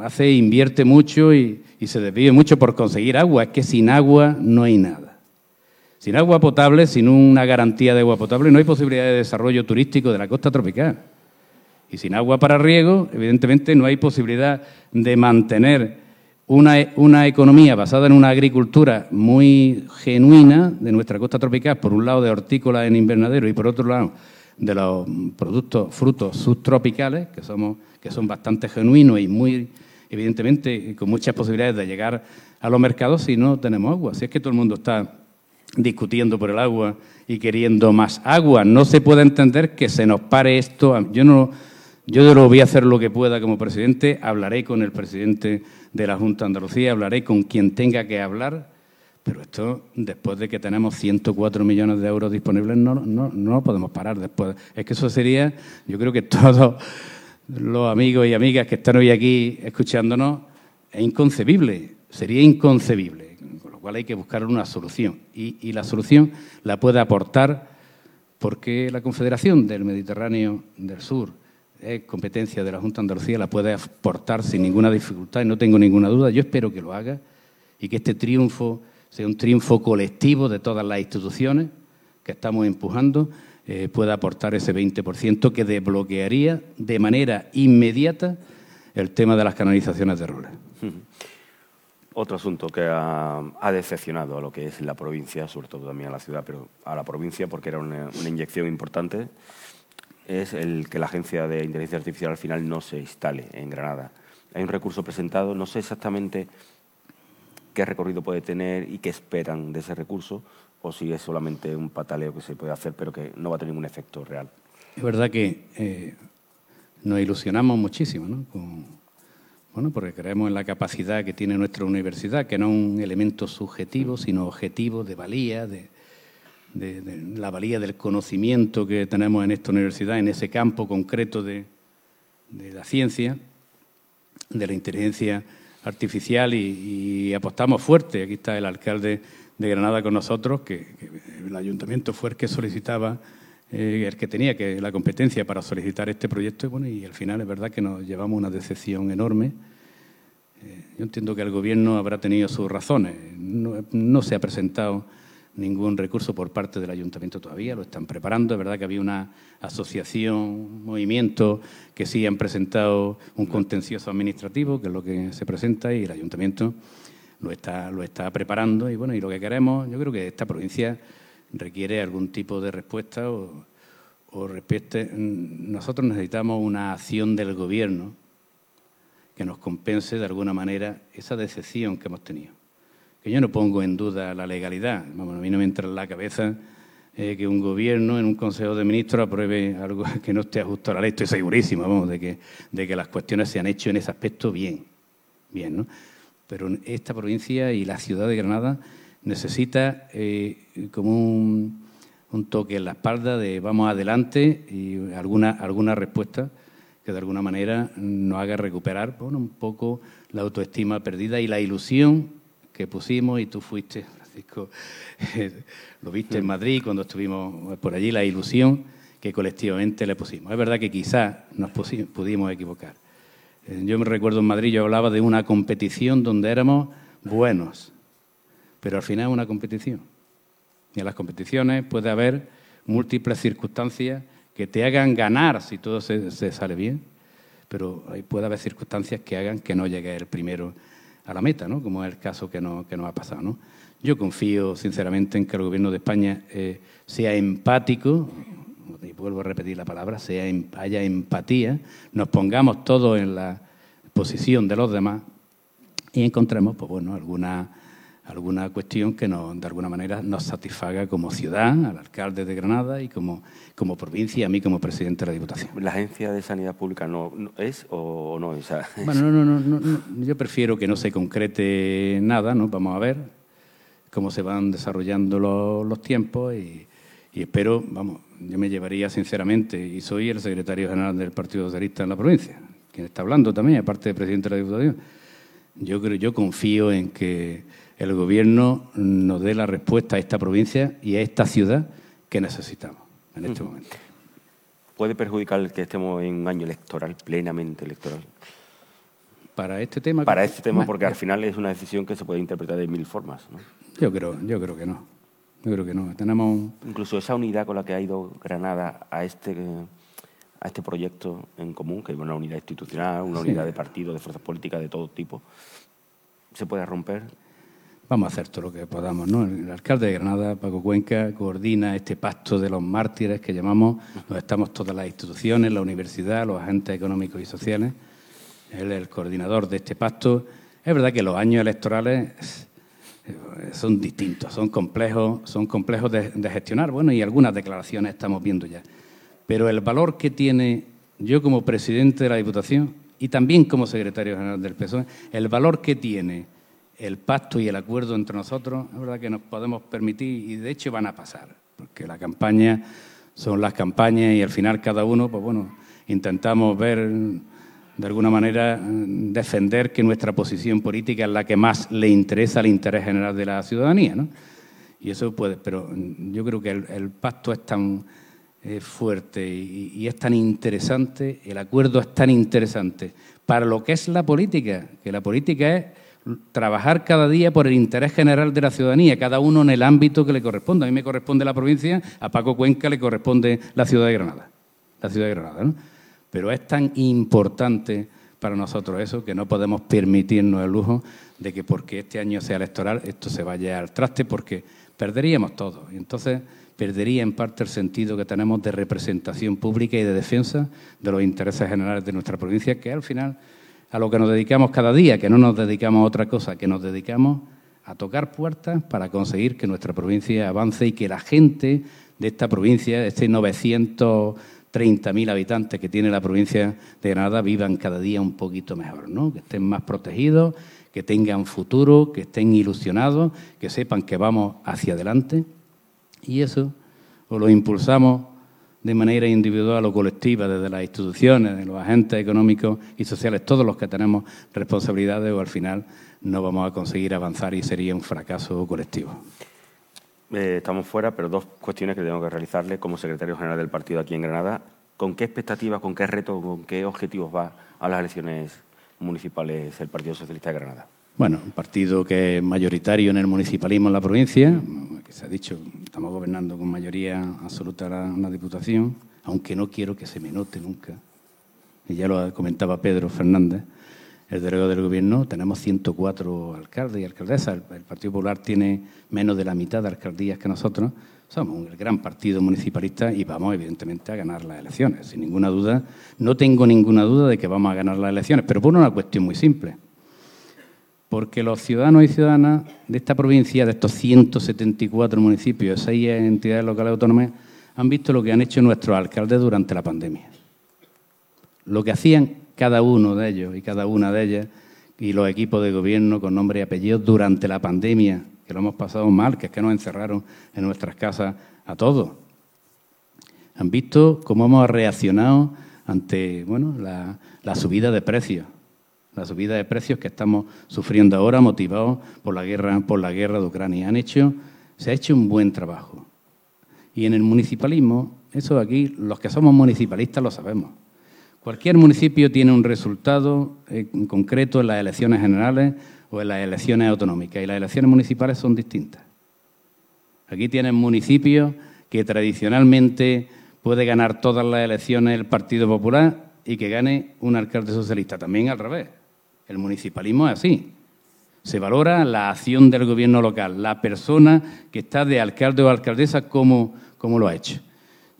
hace, invierte mucho y, y se desvive mucho por conseguir agua. Es que sin agua no hay nada. Sin agua potable, sin una garantía de agua potable, no hay posibilidad de desarrollo turístico de la costa tropical. Y sin agua para riego, evidentemente no hay posibilidad de mantener una, economía basada en una agricultura muy genuina de nuestra costa tropical, por un lado de hortícola en invernadero y por otro lado de los productos, frutos subtropicales, que, somos, que son bastante genuinos y muy, evidentemente, con muchas posibilidades de llegar a los mercados si no tenemos agua. Si es que todo el mundo está discutiendo por el agua y queriendo más agua, no se puede entender que se nos pare esto. Yo no yo lo voy a hacer lo que pueda como presidente, hablaré con el presidente de la Junta de Andalucía, hablaré con quien tenga que hablar, pero esto, después de que tenemos 104 millones de euros disponibles, no, no, no podemos parar después. Es que eso sería, yo creo que (laughs) todos los amigos y amigas que están hoy aquí escuchándonos, es inconcebible, sería inconcebible, con lo cual hay que buscar una solución. Y, la solución la puede aportar porque la Confederación del Mediterráneo del Sur, es competencia de la Junta de Andalucía, la puede aportar sin ninguna dificultad y no tengo ninguna duda. Yo espero que lo haga y que este triunfo sea un triunfo colectivo de todas las instituciones que estamos empujando, eh, pueda aportar ese 20% que desbloquearía de manera inmediata el tema de las canalizaciones de roles. Otro asunto que ha, decepcionado a lo que es la provincia, sobre todo también a la ciudad, pero a la provincia porque era una inyección importante es el que la Agencia de Inteligencia Artificial al final no se instale en Granada. Hay un recurso presentado, no sé exactamente qué recorrido puede tener y qué esperan de ese recurso, o si es solamente un pataleo que se puede hacer, pero que no va a tener ningún efecto real. Es verdad que eh, nos ilusionamos muchísimo, ¿no? bueno, porque creemos en la capacidad que tiene nuestra universidad, que no es un elemento subjetivo, sino objetivo, de valía, de, la valía del conocimiento que tenemos en esta universidad, en ese campo concreto de, la ciencia, de la inteligencia artificial y, apostamos fuerte. Aquí está el alcalde de Granada con nosotros, que, el ayuntamiento fue el que solicitaba, eh, el que tenía que, la competencia para solicitar este proyecto y, bueno, y al final es verdad que nos llevamos una decepción enorme. Eh, yo entiendo que el gobierno habrá tenido sus razones. no se ha presentado ningún recurso por parte del ayuntamiento todavía, lo están preparando. Es verdad que había una asociación, un movimiento que sí han presentado un contencioso administrativo, que es lo que se presenta, y el ayuntamiento lo está, lo está preparando. Y bueno, y lo que queremos, yo creo que esta provincia requiere algún tipo de respuesta o, o respete. Nosotros necesitamos una acción del gobierno que nos compense de alguna manera esa decepción que hemos tenido que yo no pongo en duda la legalidad. a mí no me entra en la cabeza eh, que un gobierno en un Consejo de Ministros apruebe algo (laughs) que no esté ajustado a la ley. Estoy segurísimo vamos, de, que, de que las cuestiones se han hecho en ese aspecto bien. bien ¿no? Pero esta provincia y la ciudad de Granada necesita eh, como un, un, toque en la espalda de vamos adelante y alguna, alguna respuesta que de alguna manera nos haga recuperar bueno, un poco la autoestima perdida y la ilusión que pusimos y tú fuiste, Francisco, lo viste en Madrid cuando estuvimos por allí, la ilusión que colectivamente le pusimos. Es verdad que quizás nos pudimos equivocar. Eh, yo me recuerdo en Madrid, yo hablaba de una competición donde éramos buenos, pero al final es una competición. Y en las competiciones puede haber múltiples circunstancias que te hagan ganar si todo se, se sale bien, pero puede haber circunstancias que hagan que no llegue el primero a la meta, ¿no? como es el caso que, no, que nos ha pasado. ¿no? Yo confío sinceramente en que el Gobierno de España eh, sea empático, y vuelvo a repetir la palabra, sea, em, haya empatía, nos pongamos todos en la posición de los demás y encontremos pues, bueno, alguna alguna cuestión que nos, de alguna manera nos satisfaga como ciudad, al alcalde de Granada y como, como provincia y a mí como presidente de la Diputación. ¿La Agencia de Sanidad Pública no, es o no? es? (laughs) bueno, no, no, no, yo prefiero que no se concrete nada, ¿no? Vamos a ver cómo se van desarrollando los, tiempos y, espero, vamos, yo me llevaría sinceramente, y soy el secretario general del Partido Socialista en la provincia, quien está hablando también, aparte de presidente de la Diputación. Yo creo, yo confío en que el Gobierno nos dé la respuesta a esta provincia y a esta ciudad que necesitamos en este momento. ¿Puede perjudicar que estemos en un año electoral, plenamente electoral? Para este tema. Para este tema, porque al final es una decisión que se puede interpretar de mil formas. ¿no? Yo creo, yo creo que no. Yo creo que no. Tenemos incluso esa unidad con la que ha ido Granada a este a este proyecto en común, que es una unidad institucional, una unidad de partido, de fuerzas políticas de todo tipo, se puede romper. Vamos a hacer todo lo que podamos, ¿no? El alcalde de Granada, Paco Cuenca, coordina este pacto de los mártires que llamamos, donde estamos todas las instituciones, la universidad, los agentes económicos y sociales. Él es el coordinador de este pacto. Es verdad que los años electorales son distintos, son complejos, son complejos de, gestionar. Bueno, y algunas declaraciones estamos viendo ya. Pero el valor que tiene yo como presidente de la Diputación y también como secretario general del PSOE, el valor que tiene el pacto y el acuerdo entre nosotros, es verdad que nos podemos permitir y de hecho van a pasar, porque la campaña son las campañas y al final cada uno, pues bueno, intentamos ver de alguna manera defender que nuestra posición política es la que más le interesa al interés general de la ciudadanía, ¿no? Y eso puede, pero yo creo que el, pacto es tan eh, fuerte y, es tan interesante, el acuerdo es tan interesante para lo que es la política, que la política es trabajar cada día por el interés general de la ciudadanía, cada uno en el ámbito que le corresponda. A mí me corresponde la provincia, a Paco Cuenca le corresponde la ciudad de Granada, la ciudad de Granada, ¿no? Pero es tan importante para nosotros eso que no podemos permitirnos el lujo de que porque este año sea electoral esto se vaya al traste porque perderíamos todo. Entonces perdería en parte el sentido que tenemos de representación pública y de defensa de los intereses generales de nuestra provincia, que al final a lo que nos dedicamos cada día, que no nos dedicamos a otra cosa, que nos dedicamos a tocar puertas para conseguir que nuestra provincia avance y que la gente de esta provincia, este 900 30.000 habitantes que tiene la provincia de Granada vivan cada día un poquito mejor, ¿no? que estén más protegidos, que tengan futuro, que estén ilusionados, que sepan que vamos hacia adelante. Y eso o lo impulsamos de manera individual o colectiva desde las instituciones, de los agentes económicos y sociales, todos los que tenemos responsabilidades o al final no vamos a conseguir avanzar y sería un fracaso colectivo. Eh, estamos fuera, pero dos cuestiones que tengo que realizarle como secretario general del partido aquí en Granada. ¿Con qué expectativas, con qué retos, con qué objetivos va a las elecciones municipales el Partido Socialista de Granada? Bueno, un partido que es mayoritario en el municipalismo en la provincia, que se ha dicho, estamos gobernando con mayoría absoluta en la Diputación, aunque no quiero que se me note nunca, y ya lo comentaba Pedro Fernández, el delegado del Gobierno, tenemos 104 alcaldes y alcaldesas. El, Partido Popular tiene menos de la mitad de alcaldías que nosotros. Somos un gran partido municipalista y vamos, evidentemente, a ganar las elecciones. Sin ninguna duda, no tengo ninguna duda de que vamos a ganar las elecciones, pero por una cuestión muy simple. Porque los ciudadanos y ciudadanas de esta provincia, de estos 174 municipios, seis entidades locales autónomas, han visto lo que han hecho nuestros alcaldes durante la pandemia. Lo que hacían cada uno de ellos y cada una de ellas y los equipos de gobierno con nombre y apellido durante la pandemia, que lo hemos pasado mal, que es que nos encerraron en nuestras casas a todos. Han visto cómo hemos reaccionado ante bueno, la, la subida de precios, la subida de precios que estamos sufriendo ahora, motivados por la guerra, por la guerra de Ucrania. Han hecho, se ha hecho un buen trabajo. Y en el municipalismo, eso aquí, los que somos municipalistas lo sabemos. Cualquier municipio tiene un resultado eh, concreto en las elecciones generales o en las elecciones autonómicas y las elecciones municipales son distintas. Aquí tienen municipios que tradicionalmente puede ganar todas las elecciones el Partido Popular y que gane un alcalde socialista. También al revés. El municipalismo es así. Se valora la acción del gobierno local, la persona que está de alcalde o alcaldesa como, como lo ha hecho.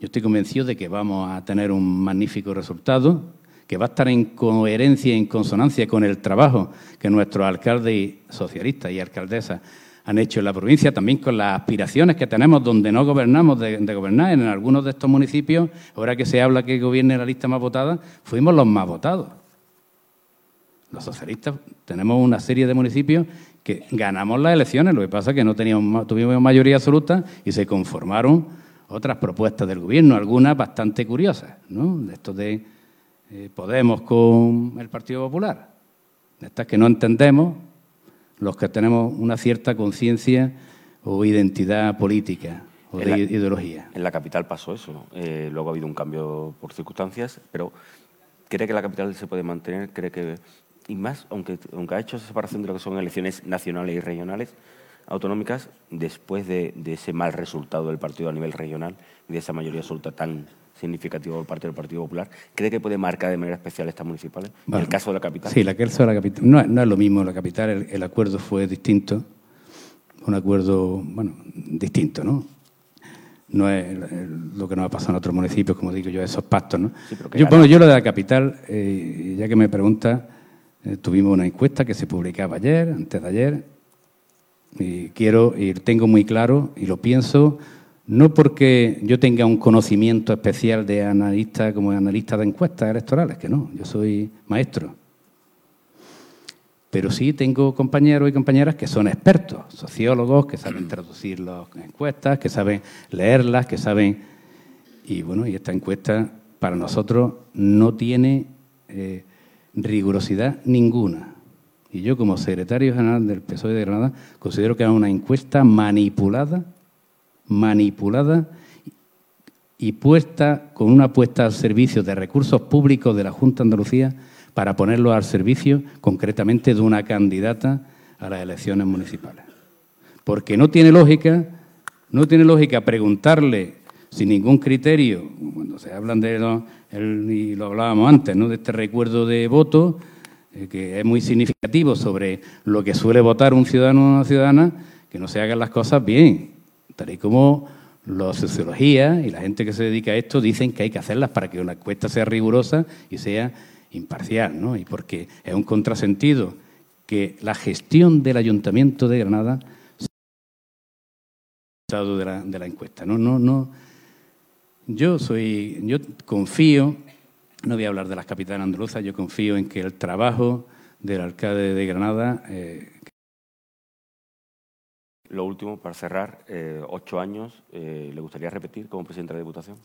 Yo estoy convencido de que vamos a tener un magnífico resultado, que va a estar en coherencia y en consonancia con el trabajo que nuestros alcaldes socialistas y alcaldesas han hecho en la provincia, también con las aspiraciones que tenemos donde no gobernamos de, gobernar. En algunos de estos municipios, ahora que se habla que gobierne la lista más votada, fuimos los más votados. Los socialistas tenemos una serie de municipios que ganamos las elecciones, lo que pasa es que no teníamos, tuvimos mayoría absoluta y se conformaron otras propuestas del gobierno, algunas bastante curiosas, ¿no? De estos de eh, Podemos con el Partido Popular, de estas que no entendemos los que tenemos una cierta conciencia o identidad política o de ideología. En la capital pasó eso, eh, luego ha habido un cambio por circunstancias, pero ¿cree que la capital se puede mantener? ¿Cree que y más, aunque, aunque ha hecho esa separación de lo que son elecciones nacionales y regionales, autonómicas, después de, ese mal resultado del partido a nivel regional y de esa mayoría absoluta tan significativa por parte del Partido Popular, ¿cree que puede marcar de manera especial estas municipales? en el caso de la capital. Sí, el caso de la capital. No, no es lo mismo la capital, el, acuerdo fue distinto, un acuerdo, bueno, distinto, ¿no? No es lo que nos ha pasado en otros municipios, como digo yo, esos pactos, ¿no? yo, bueno, yo lo de la capital, eh, ya que me pregunta, eh, tuvimos una encuesta que se publicaba ayer, antes de ayer, y quiero y tengo muy claro y lo pienso no porque yo tenga un conocimiento especial de analista como analista de encuestas electorales, que no, yo soy maestro. Pero sí tengo compañeros y compañeras que son expertos, sociólogos, que saben traducir las encuestas, que saben leerlas, que saben... Y bueno, y esta encuesta para nosotros no tiene eh, rigurosidad ninguna. Y yo, como secretario general del PSOE de Granada, considero que es una encuesta manipulada, manipulada y puesta con una puesta al servicio de recursos públicos de la Junta de Andalucía para ponerlo al servicio concretamente de una candidata a las elecciones municipales. Porque no tiene lógica, no tiene lógica preguntarle sin ningún criterio, cuando se hablan de y lo hablábamos antes, ¿no? de este recuerdo de voto, eh, que es muy significativo sobre lo que suele votar un ciudadano o una ciudadana, que no se hagan las cosas bien, tal y como la sociología y la gente que se dedica a esto dicen que hay que hacerlas para que una encuesta sea rigurosa y sea imparcial, ¿no? Y porque es un contrasentido que la gestión del Ayuntamiento de Granada de la, de la encuesta. No, no, no, yo soy, yo confío, no voy a hablar de las capitales andaluzas, yo confío en que el trabajo del alcalde de Granada. Eh, Lo último, para cerrar, eh, ocho años, eh, ¿le gustaría repetir como presidente de la Diputación?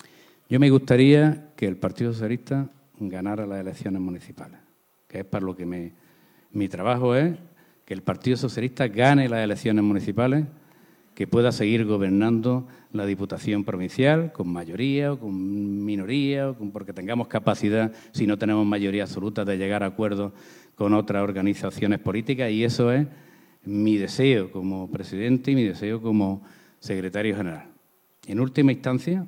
Yo me gustaría que el Partido Socialista ganara las elecciones municipales, que es para lo que me, mi trabajo es que el Partido Socialista gane las elecciones municipales que pueda seguir gobernando la Diputación Provincial con mayoría o con minoría, o porque tengamos capacidad, si no tenemos mayoría absoluta, de llegar a acuerdos con otras organizaciones políticas. Y eso es mi deseo como presidente y mi deseo como secretario general. En última instancia,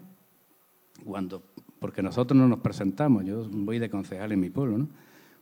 cuando, porque nosotros no nos presentamos, yo voy de concejal en mi pueblo, ¿no?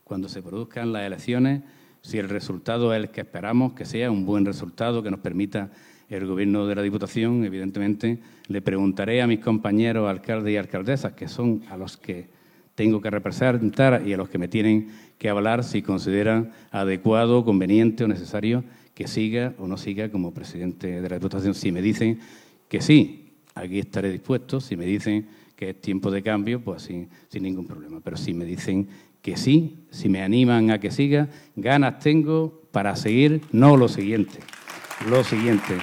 cuando se produzcan las elecciones, si el resultado es el que esperamos, que sea un buen resultado, que nos permita el gobierno de la Diputación, evidentemente, le preguntaré a mis compañeros alcaldes y alcaldesas, que son a los que tengo que representar y a los que me tienen que hablar si consideran adecuado, conveniente o necesario que siga o no siga como presidente de la Diputación. Si me dicen que sí, aquí estaré dispuesto. Si me dicen que es tiempo de cambio, pues sin, sin ningún problema. Pero si me dicen que sí, si me animan a que siga, ganas tengo para seguir, no lo siguiente. Lo siguiente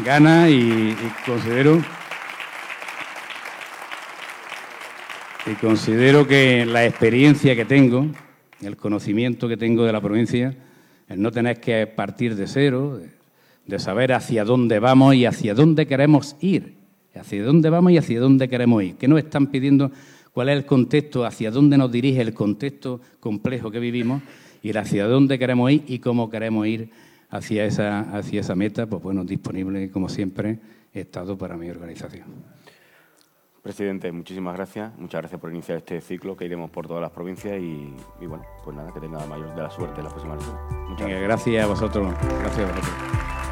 gana y, considero y considero que la experiencia que tengo, el conocimiento que tengo de la provincia, el no tener que partir de cero, de, saber hacia dónde vamos y hacia dónde queremos ir, hacia dónde vamos y hacia dónde queremos ir. ¿Qué nos están pidiendo? ¿Cuál es el contexto? ¿Hacia dónde nos dirige el contexto complejo que vivimos? Y hacia dónde queremos ir y cómo queremos ir hacia esa, hacia esa meta, pues bueno, disponible como siempre he estado para mi organización. Presidente, muchísimas gracias. Muchas gracias por iniciar este ciclo que iremos por todas las provincias y, bueno, pues nada, que tenga la mayor de la suerte en la próxima elección. Muchas gracias. gracias a vosotros. Gracias a vosotros.